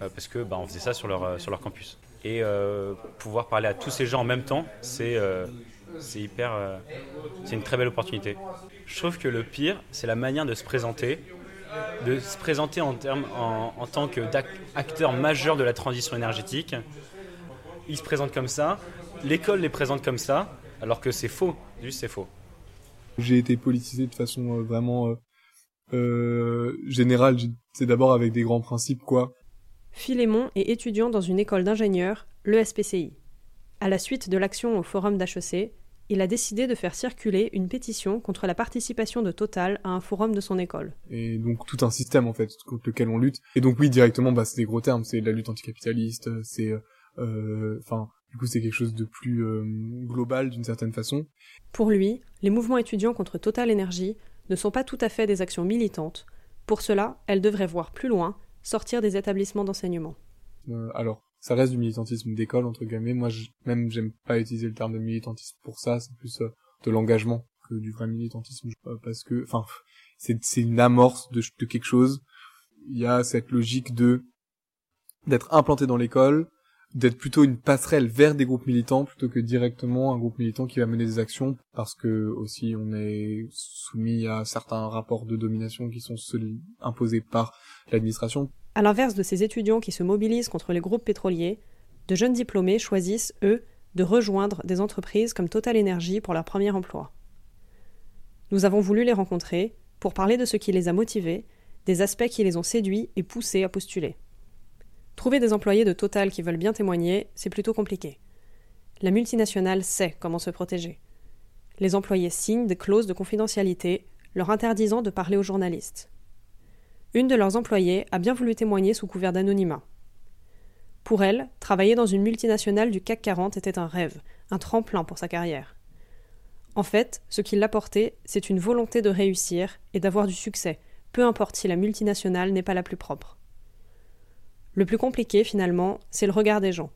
parce que bah, on faisait ça sur leur, euh, sur leur campus. Et euh, pouvoir parler à tous ces gens en même temps, c'est c'est hyper, c'est une très belle opportunité. Je trouve que le pire, c'est la manière de se présenter, de se présenter en, termes, en, en tant qu'acteur majeur de la transition énergétique. Ils se présentent comme ça, l'école les présente comme ça, alors que c'est faux, juste c'est faux. J'ai été politisé de façon vraiment euh, générale, c'est d'abord avec des grands principes, quoi. Philémon est étudiant dans une école d'ingénieurs, le SPCI. À la suite de l'action au forum d'HEC, il a décidé de faire circuler une pétition contre la participation de Total à un forum de son école. Et donc tout un système en fait contre lequel on lutte. Et donc oui directement bah c'est des gros termes, c'est la lutte anticapitaliste, c'est euh, enfin du coup c'est quelque chose de plus euh, global d'une certaine façon. Pour lui, les mouvements étudiants contre Total Energy ne sont pas tout à fait des actions militantes. Pour cela, elles devraient voir plus loin, sortir des établissements d'enseignement. Euh, alors, ça reste du militantisme d'école, entre guillemets. Moi, même, j'aime pas utiliser le terme de militantisme pour ça. C'est plus euh, de l'engagement que du vrai militantisme. parce que, enfin, c'est, c'est une amorce de, de quelque chose. Il y a cette logique de d'être implanté dans l'école, d'être plutôt une passerelle vers des groupes militants plutôt que directement un groupe militant qui va mener des actions parce que aussi on est soumis à certains rapports de domination qui sont imposés par l'administration. À l'inverse de ces étudiants qui se mobilisent contre les groupes pétroliers, de jeunes diplômés choisissent, eux, de rejoindre des entreprises comme Total Energy pour leur premier emploi. Nous avons voulu les rencontrer pour parler de ce qui les a motivés, des aspects qui les ont séduits et poussés à postuler. Trouver des employés de Total qui veulent bien témoigner, c'est plutôt compliqué. La multinationale sait comment se protéger. Les employés signent des clauses de confidentialité leur interdisant de parler aux journalistes. Une de leurs employées a bien voulu témoigner sous couvert d'anonymat. Pour elle, travailler dans une multinationale du CAC 40 était un rêve, un tremplin pour sa carrière. En fait, ce qui l'a porté, c'est une volonté de réussir et d'avoir du succès, peu importe si la multinationale n'est pas la plus propre. Le plus compliqué, finalement, c'est le regard des gens.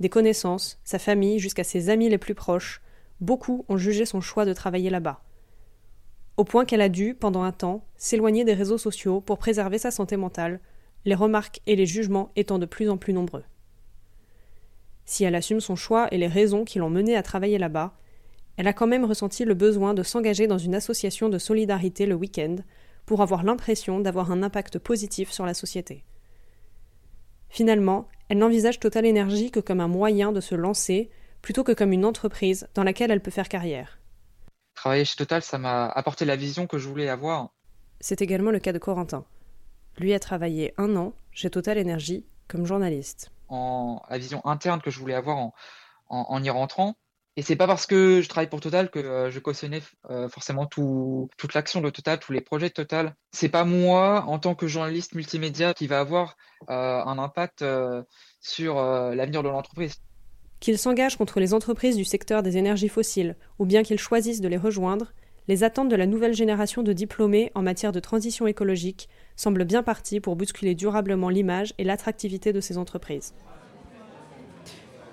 Des connaissances, sa famille, jusqu'à ses amis les plus proches, beaucoup ont jugé son choix de travailler là-bas. Au point qu'elle a dû, pendant un temps, s'éloigner des réseaux sociaux pour préserver sa santé mentale, les remarques et les jugements étant de plus en plus nombreux. Si elle assume son choix et les raisons qui l'ont menée à travailler là-bas, elle a quand même ressenti le besoin de s'engager dans une association de solidarité le week-end pour avoir l'impression d'avoir un impact positif sur la société. Finalement, elle n'envisage Total Energy que comme un moyen de se lancer, plutôt que comme une entreprise dans laquelle elle peut faire carrière. Travailler chez Total, ça m'a apporté la vision que je voulais avoir. C'est également le cas de Corentin. Lui a travaillé un an chez Total Energy comme journaliste. En la vision interne que je voulais avoir en y rentrant, et c'est pas parce que je travaille pour Total que euh, je cautionnais euh, forcément tout, toute l'action de Total, tous les projets de Total. C'est pas moi, en tant que journaliste multimédia, qui va avoir euh, un impact sur l'avenir de l'entreprise. Qu'il s'engage contre les entreprises du secteur des énergies fossiles, ou bien qu'il choisisse de les rejoindre, les attentes de la nouvelle génération de diplômés en matière de transition écologique semblent bien parties pour bousculer durablement l'image et l'attractivité de ces entreprises.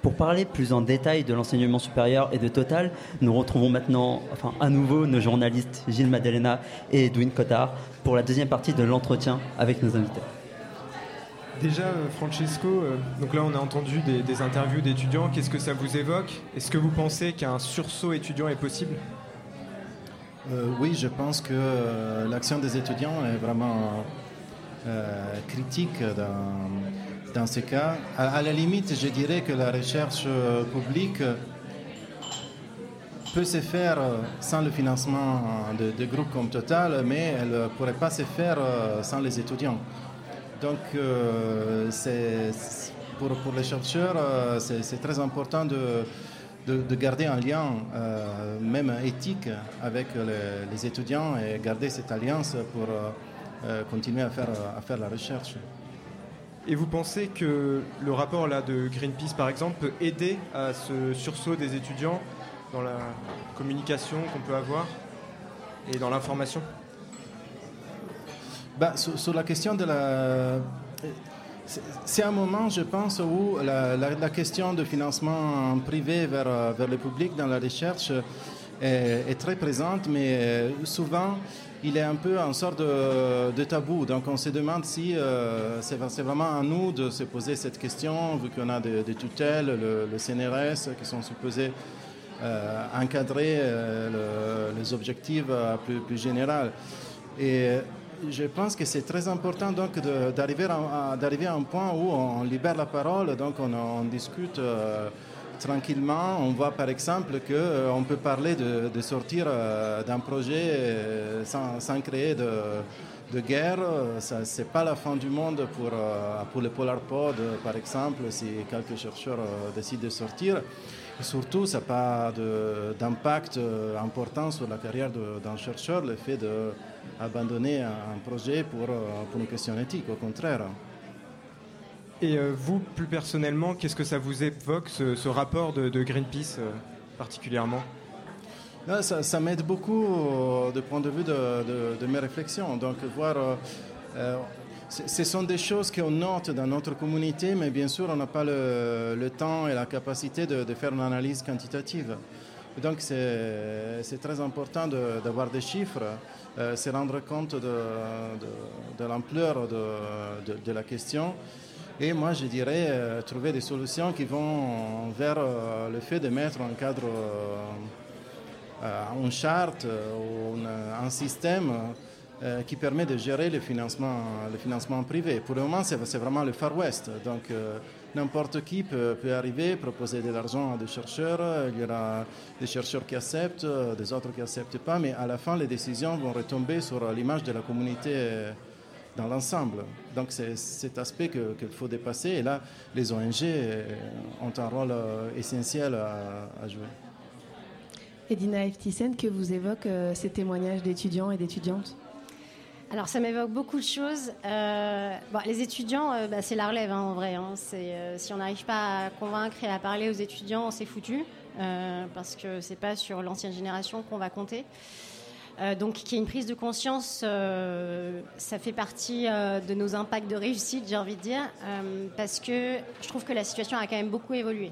Pour parler plus en détail de l'enseignement supérieur et de Total, nous retrouvons maintenant, enfin à nouveau, nos journalistes Gilles Madelena et Edwin Cotard pour la deuxième partie de l'entretien avec nos invités. Déjà, euh, Francesco, euh, donc là on a entendu des, interviews d'étudiants. Qu'est-ce que ça vous évoque? Est-ce que vous pensez qu'un sursaut étudiant est possible? Euh, Oui, je pense que l'action des étudiants est vraiment critique dans dans ce cas. À, la limite, je dirais que la recherche euh, publique peut se faire sans le financement de, groupes comme Total, mais elle ne pourrait pas se faire euh, sans les étudiants. Donc, euh, pour, les chercheurs, c'est très important de, de, garder un lien, même éthique, avec les, étudiants et garder cette alliance pour continuer à faire la recherche. Et vous pensez que le rapport là de Greenpeace, par exemple, peut aider à ce sursaut des étudiants dans la communication qu'on peut avoir et dans l'information? Bah, sur, la question de la... C'est un moment, je pense, où la, question de financement privé vers, vers le public dans la recherche est, très présente, mais souvent, il est un peu en sorte de, tabou. Donc on se demande si euh, c'est vraiment à nous de se poser cette question, vu qu'on a des, tutelles, le, CNRS, qui sont supposés euh, encadrer euh, les objectifs plus, plus généraux. Et je pense que c'est très important d'arriver à, à, un point où on libère la parole, donc on, discute tranquillement. On voit par exemple qu'on euh, peut parler de, sortir euh, d'un projet euh, sans, créer de, guerre. Ce n'est pas la fin du monde pour, pour le PolarPod, par exemple, si quelques chercheurs décident de sortir. surtout, ça n'a pas d'impact important sur la carrière d'un chercheur, le fait d'abandonner un projet pour, pour une question éthique, au contraire. Et euh, vous, plus personnellement, qu'est-ce que ça vous évoque, ce, rapport de, Greenpeace euh, particulièrement? Ça, m'aide beaucoup euh, du point de vue de, mes réflexions. Donc, voir. ce sont des choses qu'on note dans notre communauté, mais bien sûr, on n'a pas le, temps et la capacité de, faire une analyse quantitative. donc, c'est très important d'avoir des chiffres, se rendre compte de, l'ampleur de, la question. Et moi, je dirais euh, trouver des solutions qui vont vers euh, le fait de mettre un cadre, euh, une charte ou un système qui permet de gérer le financement, le financement privé. Pour le moment, c'est vraiment le Far West. Donc, n'importe qui peut, peut, arriver, proposer de l'argent à des chercheurs. Il y aura des chercheurs qui acceptent, des autres qui n'acceptent pas. Mais à la fin, les décisions vont retomber sur l'image de la communauté dans l'ensemble. Donc c'est cet aspect qu'il faut dépasser et là, les ONG euh, ont un rôle euh, essentiel à, jouer. Edina Eftisen, que vous évoquent euh, ces témoignages d'étudiants et d'étudiantes? Alors ça m'évoque beaucoup de choses. les étudiants, bah, c'est la relève hein, en vrai. Hein. si on n'arrive pas à convaincre et à parler aux étudiants, c'est foutu. parce que c'est pas sur l'ancienne génération qu'on va compter. Euh, donc, qui est une prise de conscience, euh, ça fait partie euh, de nos impacts de réussite, j'ai envie de dire, parce que je trouve que la situation a quand même beaucoup évolué.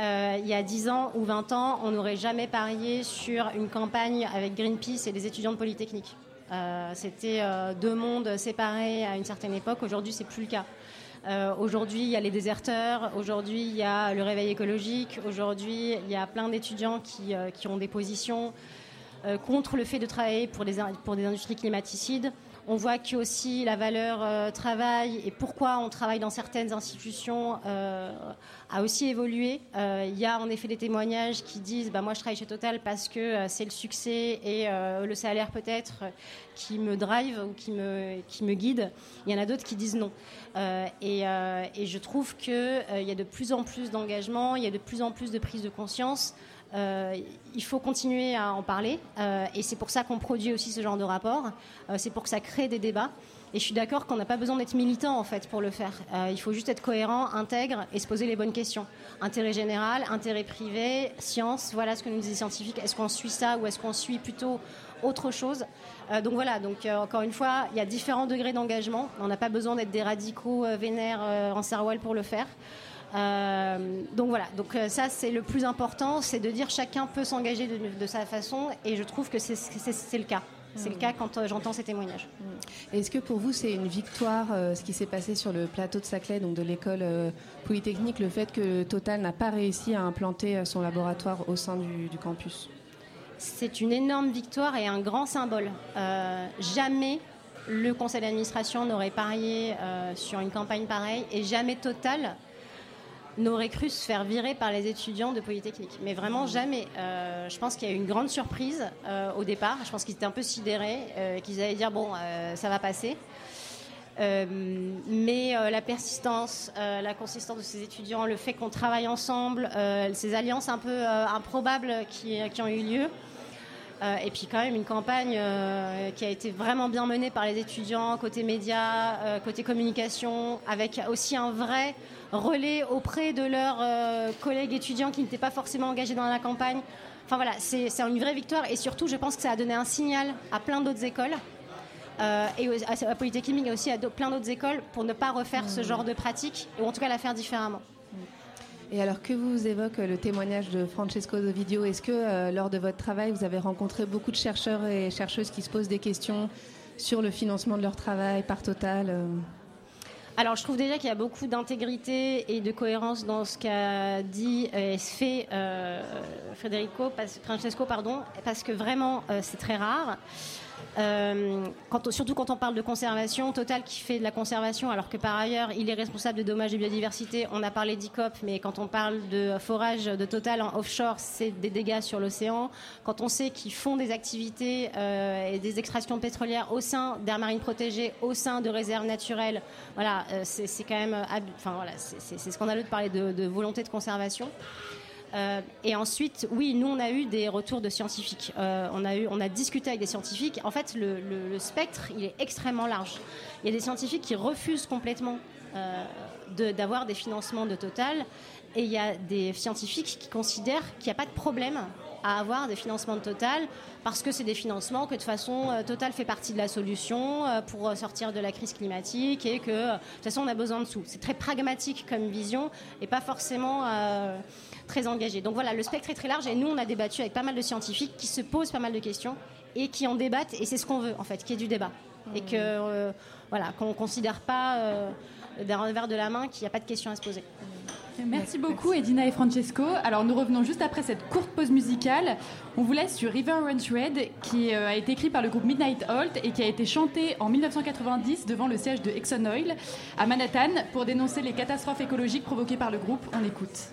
il y a 10 ans ou 20 ans, on n'aurait jamais parié sur une campagne avec Greenpeace et des étudiants de Polytechnique. C'était deux mondes séparés à une certaine époque. Aujourd'hui, c'est plus le cas. aujourd'hui, il y a les déserteurs. Aujourd'hui, il y a le réveil écologique. Aujourd'hui, il y a plein d'étudiants qui, qui, ont des positions contre le fait de travailler pour des, industries climaticides. On voit que aussi la valeur euh, travail et pourquoi on travaille dans certaines institutions euh, a aussi évolué. Il y a en effet des témoignages qui disent bah, Moi, je travaille chez Total parce que c'est le succès et le salaire peut-être qui me drive ou qui me, guide. Il y en a d'autres qui disent non. Et, et, je trouve qu'il y a de plus en plus d'engagement, il y a de plus en plus de prise de conscience. Euh, il faut continuer à en parler euh, et c'est pour ça qu'on produit aussi ce genre de rapport. Euh, c'est pour que ça crée des débats. Et je suis d'accord qu'on n'a pas besoin d'être militant en fait pour le faire. il faut juste être cohérent, intègre et se poser les bonnes questions. Intérêt général, intérêt privé, science, voilà ce que nous disent les scientifiques. Est-ce qu'on suit ça ou est-ce qu'on suit plutôt autre chose? Donc voilà, donc encore une fois, il y a différents degrés d'engagement. On n'a pas besoin d'être des radicaux vénères en serwal pour le faire. Euh, donc voilà, donc euh, ça c'est le plus important, c'est de dire chacun peut s'engager de, sa façon et je trouve que c'est le cas. C'est le mm. cas quand euh, j'entends ces témoignages. Mm. Est-ce que pour vous c'est une victoire ce qui s'est passé sur le plateau de Saclay, donc de l'école polytechnique, le fait que Total n'a pas réussi à implanter son laboratoire au sein du, campus? C'est une énorme victoire et un grand symbole. jamais le conseil d'administration n'aurait parié sur une campagne pareille et jamais Total n'aurait cru se faire virer par les étudiants de Polytechnique. Mais vraiment jamais. Euh, je pense qu'il y a eu une grande surprise euh, au départ. Je pense qu'ils étaient un peu sidérés, euh, qu'ils allaient dire bon, ça va passer. mais la persistance, la consistance de ces étudiants, le fait qu'on travaille ensemble, ces alliances un peu improbables qui, qui, ont eu lieu, et puis quand même une campagne qui a été vraiment bien menée par les étudiants, côté médias, côté communication, avec aussi un vrai relais auprès de leurs euh, collègues étudiants qui n'étaient pas forcément engagés dans la campagne. Enfin voilà, c'est une vraie victoire et surtout je pense que ça a donné un signal à plein d'autres écoles euh, et à Polytechnique, mais aussi à plein d'autres écoles pour ne pas refaire ce genre de pratique, ou en tout cas la faire différemment. Et alors, que vous évoque le témoignage de Francesco Dovidio Est-ce que euh, lors de votre travail, vous avez rencontré beaucoup de chercheurs et chercheuses qui se posent des questions sur le financement de leur travail par Total alors, je trouve déjà qu'il y a beaucoup d'intégrité et de cohérence dans ce qu'a dit et fait euh, Federico, Francesco, pardon, parce que vraiment, c'est très rare. Euh, surtout quand on parle de conservation, Total qui fait de la conservation, alors que par ailleurs il est responsable de dommages de biodiversité. On a parlé d'ICOP, mais quand on parle de forage de Total en offshore, c'est des dégâts sur l'océan. Quand on sait qu'ils font des activités euh, et des extractions pétrolières au sein d'aires marines protégées, au sein de réserves naturelles, voilà, euh, c'est quand même, enfin voilà, c'est scandaleux de parler de volonté de conservation. Euh, et ensuite, oui, nous, on a eu des retours de scientifiques. Euh, on, a eu, on a discuté avec des scientifiques. En fait, le, spectre, il est extrêmement large. Il y a des scientifiques qui refusent complètement euh, d'avoir des financements de Total. Et il y a des scientifiques qui considèrent qu'il n'y a pas de problème à avoir des financements de Total parce que c'est des financements que de toute façon Total fait partie de la solution pour sortir de la crise climatique et que de toute façon on a besoin de sous. C'est très pragmatique comme vision et pas forcément très engagés. Donc voilà, le spectre est très large et nous, on a débattu avec pas mal de scientifiques qui se posent pas mal de questions et qui en débattent et c'est ce qu'on veut en fait, qu'il y ait du débat et que euh, voilà, qu'on ne considère pas euh, d'un revers de la main qu'il n'y a pas de questions à se poser. Merci beaucoup Edina et Francesco. Alors nous revenons juste après cette courte pause musicale. On vous laisse sur River Runs Red qui euh, a été écrit par le groupe Midnight Halt et qui a été chanté en 1990 devant le siège de Exxon Oil à Manhattan pour dénoncer les catastrophes écologiques provoquées par le groupe. On écoute.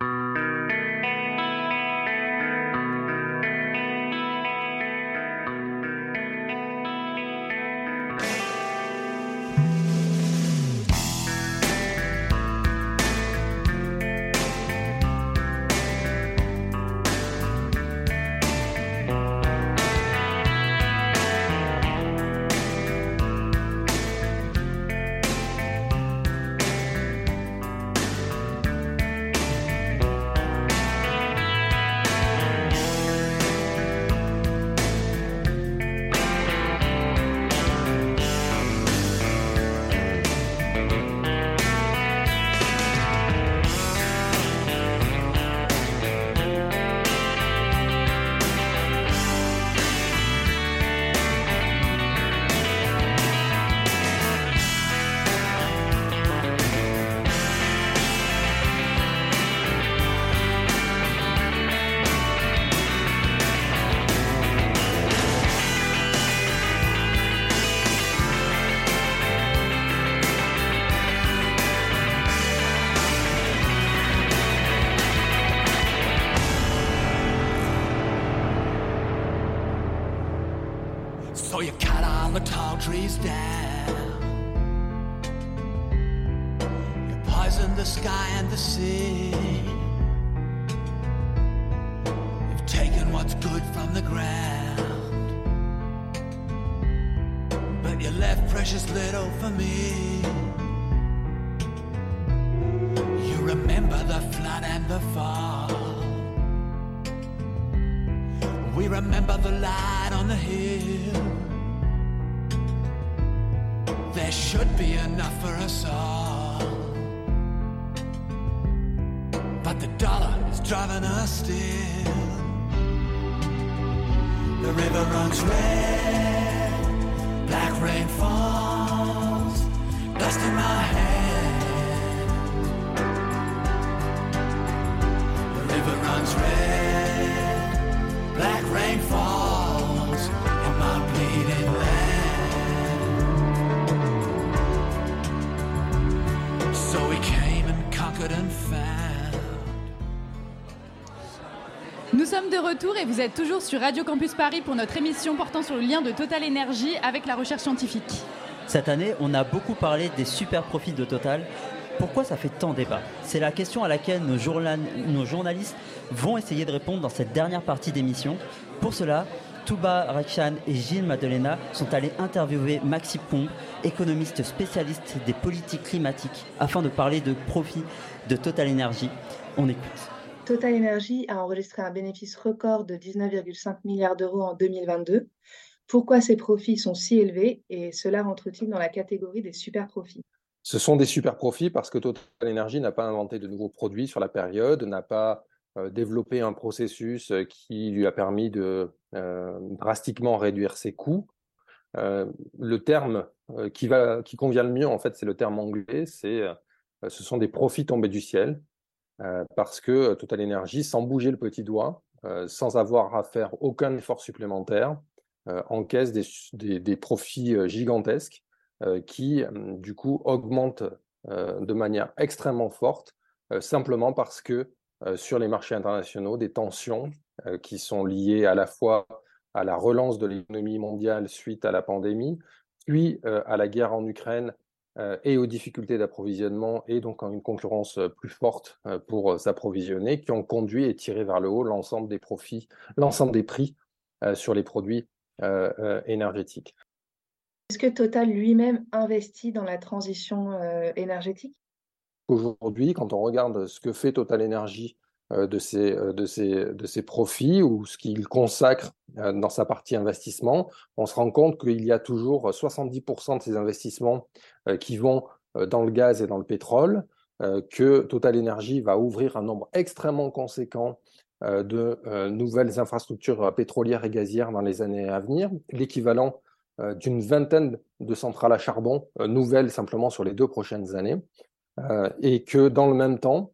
Thank you. trees down. I? The river runs red, black rain falls, dust in my hand. The river runs red. Retour et vous êtes toujours sur Radio Campus Paris pour notre émission portant sur le lien de Total Énergie avec la recherche scientifique. Cette année, on a beaucoup parlé des super profits de Total. Pourquoi ça fait tant débat? C'est la question à laquelle nos, journalistes vont essayer de répondre dans cette dernière partie d'émission. Pour cela, Touba Rakshan et Gilles Madelena sont allés interviewer Maxi Pont, économiste spécialiste des politiques climatiques, afin de parler de profits de Total Énergie. On écoute. Total Energy a enregistré un bénéfice record de 19,5 milliards d'euros en 2022 Pourquoi ces profits sont si élevés et cela rentre-t-il dans la catégorie des super profits? Ce sont des super profits parce que Total Energy n'a pas inventé de nouveaux produits sur la période, n'a pas développé un processus qui lui a permis de drastiquement réduire ses coûts. le terme qui, qui convient le mieux, en fait, c'est le terme anglais, c'est ce sont des profits tombés du ciel. Euh, parce que euh, Total Energy, sans bouger le petit doigt, euh, sans avoir à faire aucun effort supplémentaire, encaisse des, des, profits gigantesques qui, du coup, augmentent de manière extrêmement forte, simplement parce que sur les marchés internationaux, des tensions qui sont liées à la fois à la relance de l'économie mondiale suite à la pandémie, puis à la guerre en Ukraine et aux difficultés d'approvisionnement et donc en une concurrence euh, plus forte euh, pour s'approvisionner qui ont conduit et tiré vers le haut l'ensemble des profits, l'ensemble des prix sur les produits énergétiques. Est-ce que Total lui-même investit dans la transition énergétique? Aujourd'hui, quand on regarde ce que fait Total Energy euh, de ses, euh, de, ses, de ses profits ou ce qu'il consacre euh, dans sa partie investissement, on se rend compte qu'il y a toujours 70% de ces investissements qui vont dans le gaz et dans le pétrole, que Total Energy va ouvrir un nombre extrêmement conséquent de nouvelles infrastructures pétrolières et gazières dans les années à venir, l'équivalent d'une vingtaine de centrales à charbon nouvelles simplement sur les deux prochaines années, et que dans le même temps,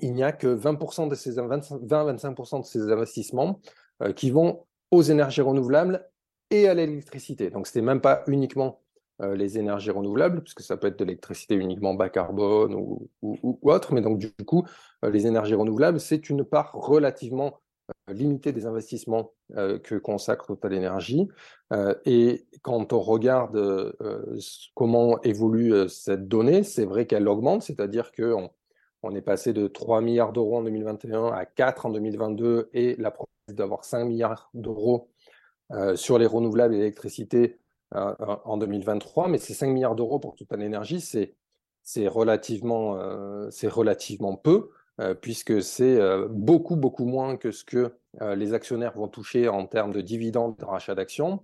il n'y a que 20% de ces 20-25% de ces investissements euh, qui vont aux énergies renouvelables et à l'électricité. Donc, ce n'est même pas uniquement euh, les énergies renouvelables, puisque ça peut être de l'électricité uniquement bas carbone ou, ou, autre, mais donc du coup, euh, les énergies renouvelables, c'est une part relativement limitée des investissements que consacre Total Energy. et quand on regarde comment évolue cette donnée, c'est vrai qu'elle augmente, c'est-à-dire qu'on on est passé de 3 milliards d'euros en 2021 à 4 en 2022 et la promesse d'avoir 5 milliards d'euros euh, sur les renouvelables et l'électricité euh, en 2023. Mais ces 5 milliards d'euros pour toute l'énergie, c'est, euh, relativement peu, puisque c'est beaucoup, beaucoup moins que ce que les actionnaires vont toucher en termes de dividendes, de rachat d'actions.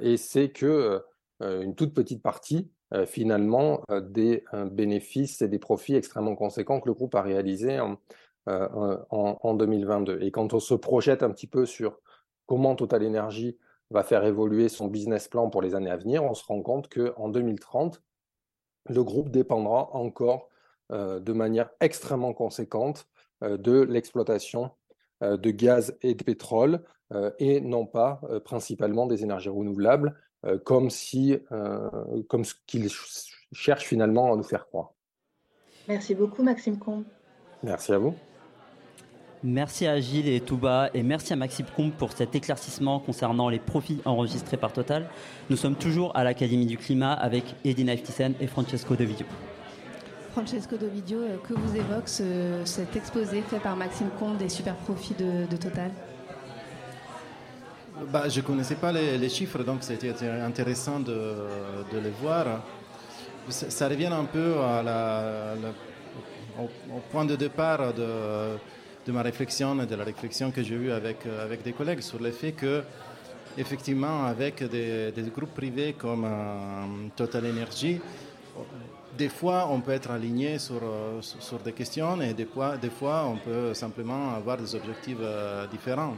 et c'est que une toute petite partie euh, finalement euh, des euh, bénéfices et des profits extrêmement conséquents que le groupe a réalisés en, en, 2022. Et quand on se projette un petit peu sur comment Total Energy va faire évoluer son business plan pour les années à venir, on se rend compte qu'en 2030, le groupe dépendra encore de manière extrêmement conséquente de l'exploitation de gaz et de pétrole et non pas principalement des énergies renouvelables comme, si, euh, comme ce qu'ils cherchent finalement à nous faire croire. Merci beaucoup, Maxime Combe. Merci à vous. Merci à Gilles et Touba et merci à Maxime Combe pour cet éclaircissement concernant les profits enregistrés par Total. Nous sommes toujours à l'Académie du Climat avec Edina Eftisen et Francesco De Vidio. Francesco De Vidio, euh, que vous évoque cet exposé fait par Maxime Combe des super profits de Total? Bah, Je ne connaissais pas les, chiffres, donc c'était intéressant de, les voir. Ça, revient un peu au, point de départ de, ma réflexion et de la réflexion que j'ai eue avec, des collègues sur le fait que, effectivement, avec des, groupes privés comme euh, Total Energy, des fois, on peut être aligné sur, sur, des questions et des fois, des fois, on peut simplement avoir des objectifs euh, différents.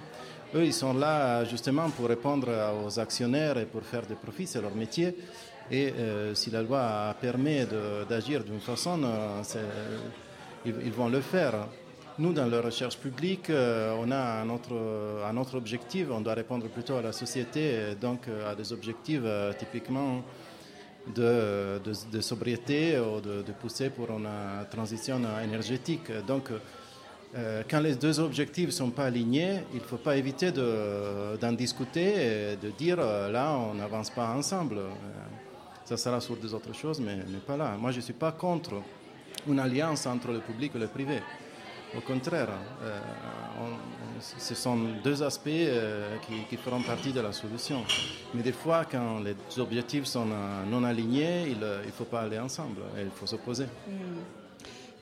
Eux, ils sont là justement pour répondre aux actionnaires et pour faire des profits, c'est leur métier. Et euh, si la loi permet d'agir d'une façon, euh, ils, vont le faire. Nous, dans la recherche publique, euh, on a un autre, objectif. On doit répondre plutôt à la société, donc à des objectifs typiquement de, sobriété ou de, de, pousser pour une transition énergétique. Donc, quand les deux objectifs ne sont pas alignés, il ne faut pas éviter d'en discuter et de dire euh, là, on n'avance pas ensemble. Euh, ça sera sur des autres choses, mais, mais pas là. Moi, je ne suis pas contre une alliance entre le public et le privé. Au contraire, ce sont deux aspects qui, feront partie de la solution. Mais des fois, quand les objectifs sont non alignés, il ne faut pas aller ensemble, il faut s'opposer. Mm.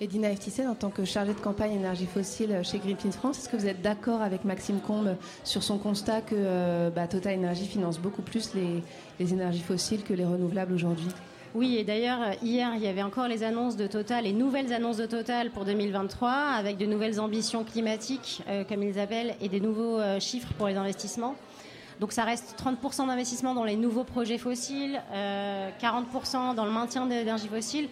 Et Dina en tant que chargée de campagne énergie fossile chez Greenpeace France, est-ce que vous êtes d'accord avec Maxime Combe sur son constat que euh, bah, Total Energy finance beaucoup plus les, énergies fossiles que les renouvelables aujourd'hui? Oui, et d'ailleurs, hier, il y avait encore les annonces de Total, les nouvelles annonces de Total pour 2023, avec de nouvelles ambitions climatiques, euh, comme ils appellent, et des nouveaux euh, chiffres pour les investissements. Donc ça reste 30% d'investissement dans les nouveaux projets fossiles, 40% dans le maintien de l'énergie fossile.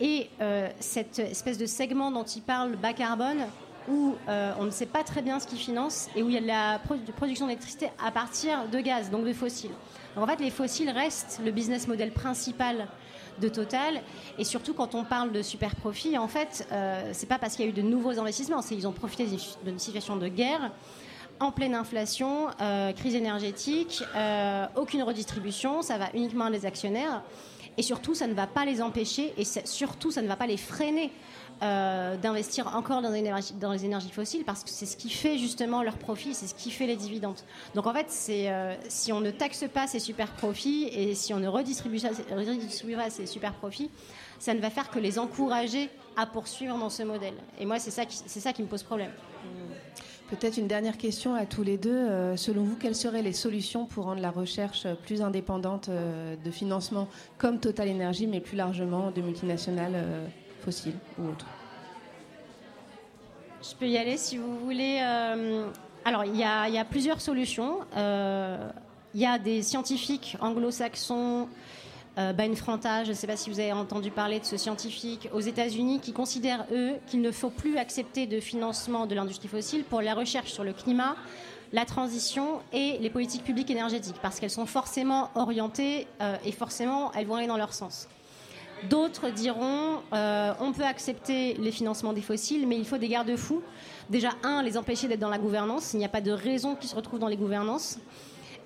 Et euh, cette espèce de segment dont il parle, bas carbone, où euh, on ne sait pas très bien ce qu'il finance et où il y a de la production d'électricité à partir de gaz, donc de fossiles. en fait, les fossiles restent le business model principal de Total. Et surtout, quand on parle de super profit, en fait, euh, c'est pas parce qu'il y a eu de nouveaux investissements, c'est qu'ils ont profité d'une situation de guerre en pleine inflation, euh, crise énergétique, aucune redistribution, ça va uniquement à des actionnaires. Et surtout, ça ne va pas les empêcher et surtout, ça ne va pas les freiner euh, d'investir encore dans les, énergies, fossiles parce que c'est ce qui fait justement leur profit, c'est ce qui fait les dividendes. Donc en fait, euh, si on ne taxe pas ces super profits et si on ne redistribue, pas ces super profits, ça ne va faire que les encourager à poursuivre dans ce modèle. Et moi, c'est ça, c'est ça qui me pose problème. Peut-être une dernière question à tous les deux. Euh, selon vous, quelles seraient les solutions pour rendre la recherche plus indépendante euh, de financement comme Total Energy, mais plus largement de multinationales euh, fossiles ou autres? Je peux y aller si vous voulez. alors, il y, a plusieurs solutions. Il y a des scientifiques anglo-saxons euh, ben Franta, je ne sais pas si vous avez entendu parler de ce scientifique aux États-Unis qui considère, eux, qu'il ne faut plus accepter de financement de l'industrie fossile pour la recherche sur le climat, la transition et les politiques publiques énergétiques, parce qu'elles sont forcément orientées euh, et forcément elles vont aller dans leur sens. D'autres diront euh, on peut accepter les financements des fossiles, mais il faut des garde-fous. Déjà, un, les empêcher d'être dans la gouvernance. Il n'y a pas de raison qu'ils se retrouvent dans les gouvernances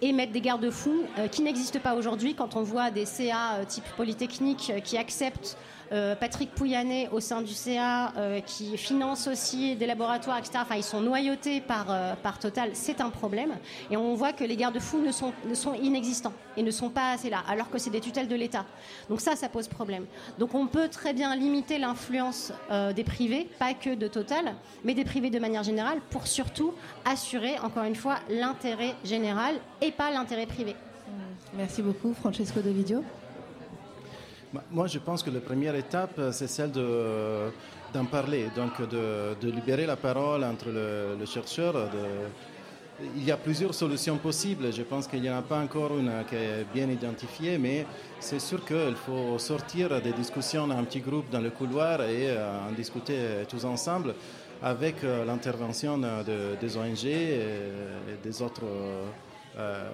et mettre des garde-fous euh, qui n'existent pas aujourd'hui quand on voit des CA euh, type Polytechnique euh, qui acceptent euh, Patrick Pouyanné au sein du CA euh, qui finance aussi des laboratoires, etc. Enfin, ils sont noyautés par, euh, par Total. C'est un problème. Et on voit que les garde-fous ne sont, ne sont inexistants et ne sont pas assez là, alors que c'est des tutelles de l'État. Donc ça, ça pose problème. Donc on peut très bien limiter l'influence des privés, pas que de Total, mais des privés de manière générale, pour surtout assurer, encore une fois, l'intérêt général et pas l'intérêt privé. Merci beaucoup, Francesco De Vidio. Bah, moi, je pense que la première étape, c'est celle d'en parler, donc de, libérer la parole entre le, chercheur. il y a plusieurs solutions possibles. Je pense qu'il n'y en a pas encore une qui est bien identifiée, mais c'est sûr qu'il faut sortir des discussions en petit groupe dans le couloir et euh, en discuter tous ensemble avec euh, l'intervention des ONG et, euh,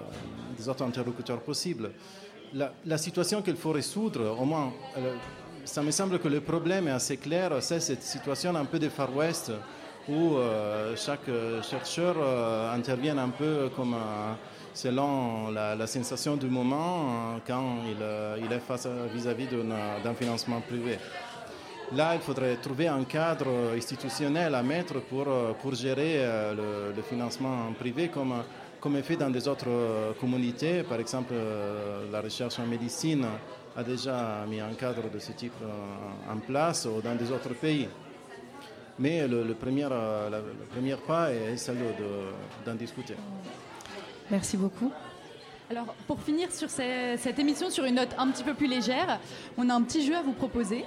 des autres interlocuteurs possibles la, situation qu'il faut résoudre, au moins, euh, ça me semble que le problème est assez clair, c'est cette situation un peu de Far West où euh, chaque chercheur euh, intervient un peu comme selon la, sensation du moment quand il, est face vis-à-vis d'un financement privé. Là, il faudrait trouver un cadre institutionnel à mettre pour, pour gérer le, le financement privé comme comme est fait dans des autres euh, communautés. Par exemple, euh, la recherche en médecine a déjà mis un cadre de ce type euh, en place ou dans des autres pays. Mais le, premier, pas est celle d'en discuter. Merci beaucoup. Alors, pour finir sur cette émission sur une note un petit peu plus légère, on a un petit jeu à vous proposer.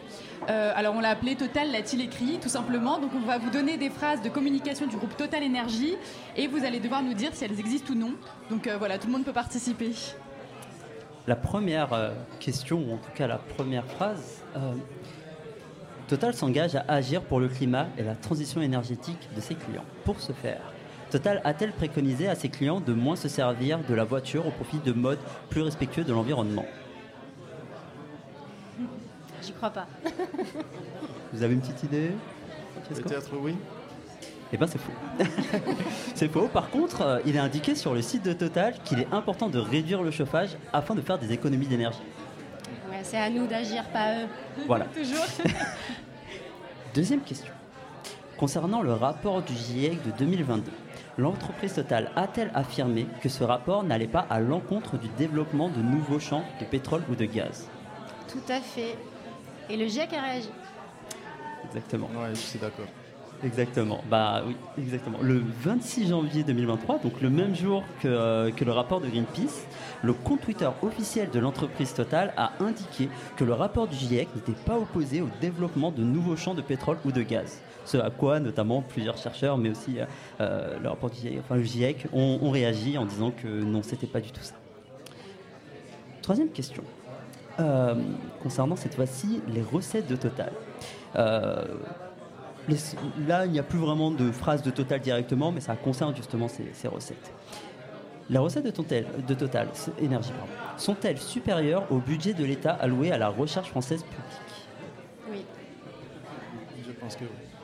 Euh, alors, on l'a appelé Total l'a-t-il écrit, tout simplement. Donc, on va vous donner des phrases de communication du groupe Total Énergie et vous allez devoir nous dire si elles existent ou non. Donc, euh, voilà, tout le monde peut participer. La première euh, question, ou en tout cas la première phrase, Total s'engage à agir pour le climat et la transition énergétique de ses clients. Pour ce faire, Total a-t-elle préconisé à ses clients de moins se servir de la voiture au profit de modes plus respectueux de l'environnement? J'y crois pas. Vous avez une petite idée Peut-être oui. Eh bien, c'est faux. c'est faux. Par contre, euh, il est indiqué sur le site de Total qu'il est important de réduire le chauffage afin de faire des économies d'énergie. Ouais, c'est à nous d'agir, pas eux. Voilà. Toujours. Deuxième question. Concernant le rapport du GIEC de 2022, l'entreprise Total a-t-elle affirmé que ce rapport n'allait pas à l'encontre du développement de nouveaux champs de pétrole ou de gaz? Tout à fait. Et le GIEC a réagi. exactement. Ouais, je suis d'accord. Exactement. Bah oui, exactement. Le 26 janvier 2023, donc le même jour que, euh, que le rapport de Greenpeace, le compte Twitter officiel de l'entreprise Total a indiqué que le rapport du GIEC n'était pas opposé au développement de nouveaux champs de pétrole ou de gaz. Ce à quoi notamment plusieurs chercheurs, mais aussi euh, euh, le rapport du GIEC, enfin, le GIEC ont, réagi en disant que non, c'était pas du tout ça. Troisième question. Concernant cette fois-ci les recettes de Total. Là, il n'y a plus vraiment de phrase de Total directement, mais ça concerne justement ces, ces recettes. Les recettes de Total, de Total Énergie sont-elles supérieures au budget de l'État alloué à la recherche française publique? Oui. Je pense que oui.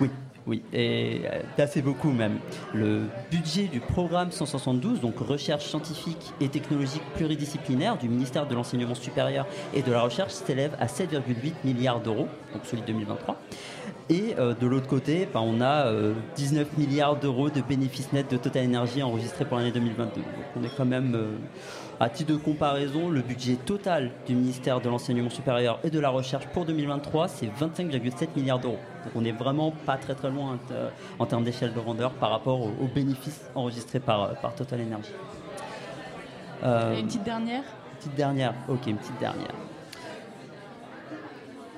Oui, oui, et euh, d'assez beaucoup même. Le budget du programme 172, donc recherche scientifique et technologique pluridisciplinaire du ministère de l'Enseignement supérieur et de la Recherche, s'élève à 7,8 milliards d'euros, donc celui de 2023. Et euh, de l'autre côté, ben, on a euh, 19 milliards d'euros de bénéfices nets de Total Energy enregistrés pour l'année 2022. Donc on est quand même, euh, à titre de comparaison, le budget total du ministère de l'Enseignement supérieur et de la Recherche pour 2023, c'est 25,7 milliards d'euros. Donc on n'est vraiment pas très très loin euh, en termes d'échelle de grandeur par rapport aux, aux bénéfices enregistrés par, euh, par Total Energy. Euh, Et une petite dernière? Petite dernière, ok, une petite dernière.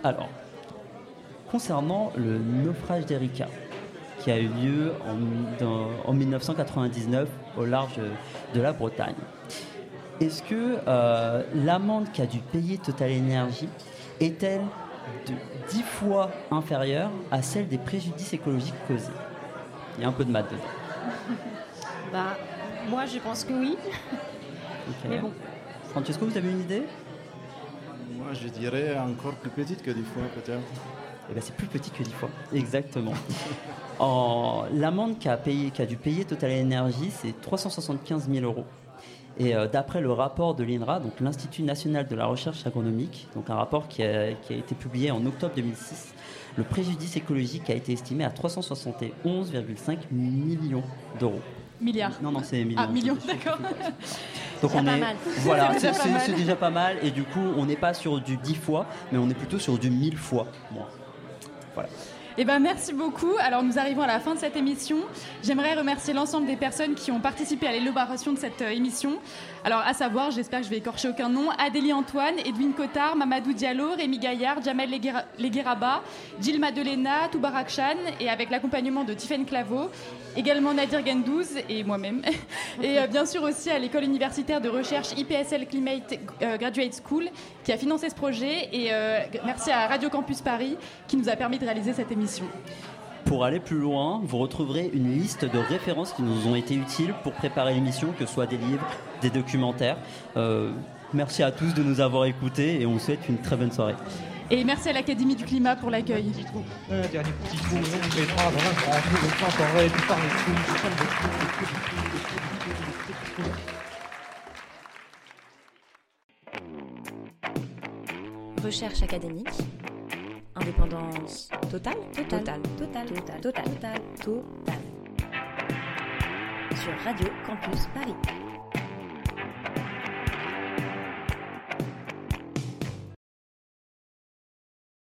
Alors, concernant le naufrage d'Erika, qui a eu lieu en, dans- en 1999 au large de la Bretagne, est-ce que euh, l'amende qu'a dû payer Total Energy est-elle de 10 fois inférieure à celle des préjudices écologiques causés? Il y a un peu de maths dedans. Bah, moi, je pense que oui. Mais bon. Francesco, vous avez une idée? Moi, je dirais encore plus petite que 10 fois, peut-être. Eh ben, c'est plus petit que 10 fois. Exactement. En- L'amende qu'a payé, qu'a dû payer Total Energy, c'est 375 000 euros. Et euh, d'après le rapport de l'INRA, donc l'Institut national de la recherche agronomique, donc un rapport qui a, qui a été publié en octobre 2006, le préjudice écologique a été estimé à 371,5 millions d'euros. Milliards. Non, non, c'est millions. Ah, millions, d'accord. Donc C'est on pas est, mal. voilà, C'est c'est déjà pas c'est- mal. c'est déjà pas mal. Et du coup, on n'est pas sur du 10 fois, mais on est plutôt sur du 1000 fois moins. Voilà. Eh ben, merci beaucoup. Alors, nous arrivons à la fin de cette émission. J'aimerais remercier l'ensemble des personnes qui ont participé à l'élaboration de cette euh, émission. Alors, à savoir, j'espère que je vais écorcher aucun nom, Adélie Antoine, Edwin Cotard, Mamadou Diallo, Rémi Gaillard, Jamel Leguera- Legueraba, Gilles Madelena, Toubarak Chan, et avec l'accompagnement de Tiffaine Claveau, également Nadir Gendouz et moi-même. Et euh, bien sûr aussi à l'école universitaire de recherche IPSL Climate euh, Graduate School qui a financé ce projet. Et merci à Radio Campus Paris qui nous a permis de réaliser cette émission. Pour aller plus loin, vous retrouverez une liste de références qui nous ont été utiles pour préparer l'émission, que ce soit des livres, des documentaires. Euh, merci à tous de nous avoir écoutés et on vous souhaite une très bonne soirée. Et merci à l'Académie du Climat pour l'accueil. Dernier petit on par Recherche académique. Indépendance totale Total. Total. Total. Total. Total. Total. Total. Sur Radio Campus Paris.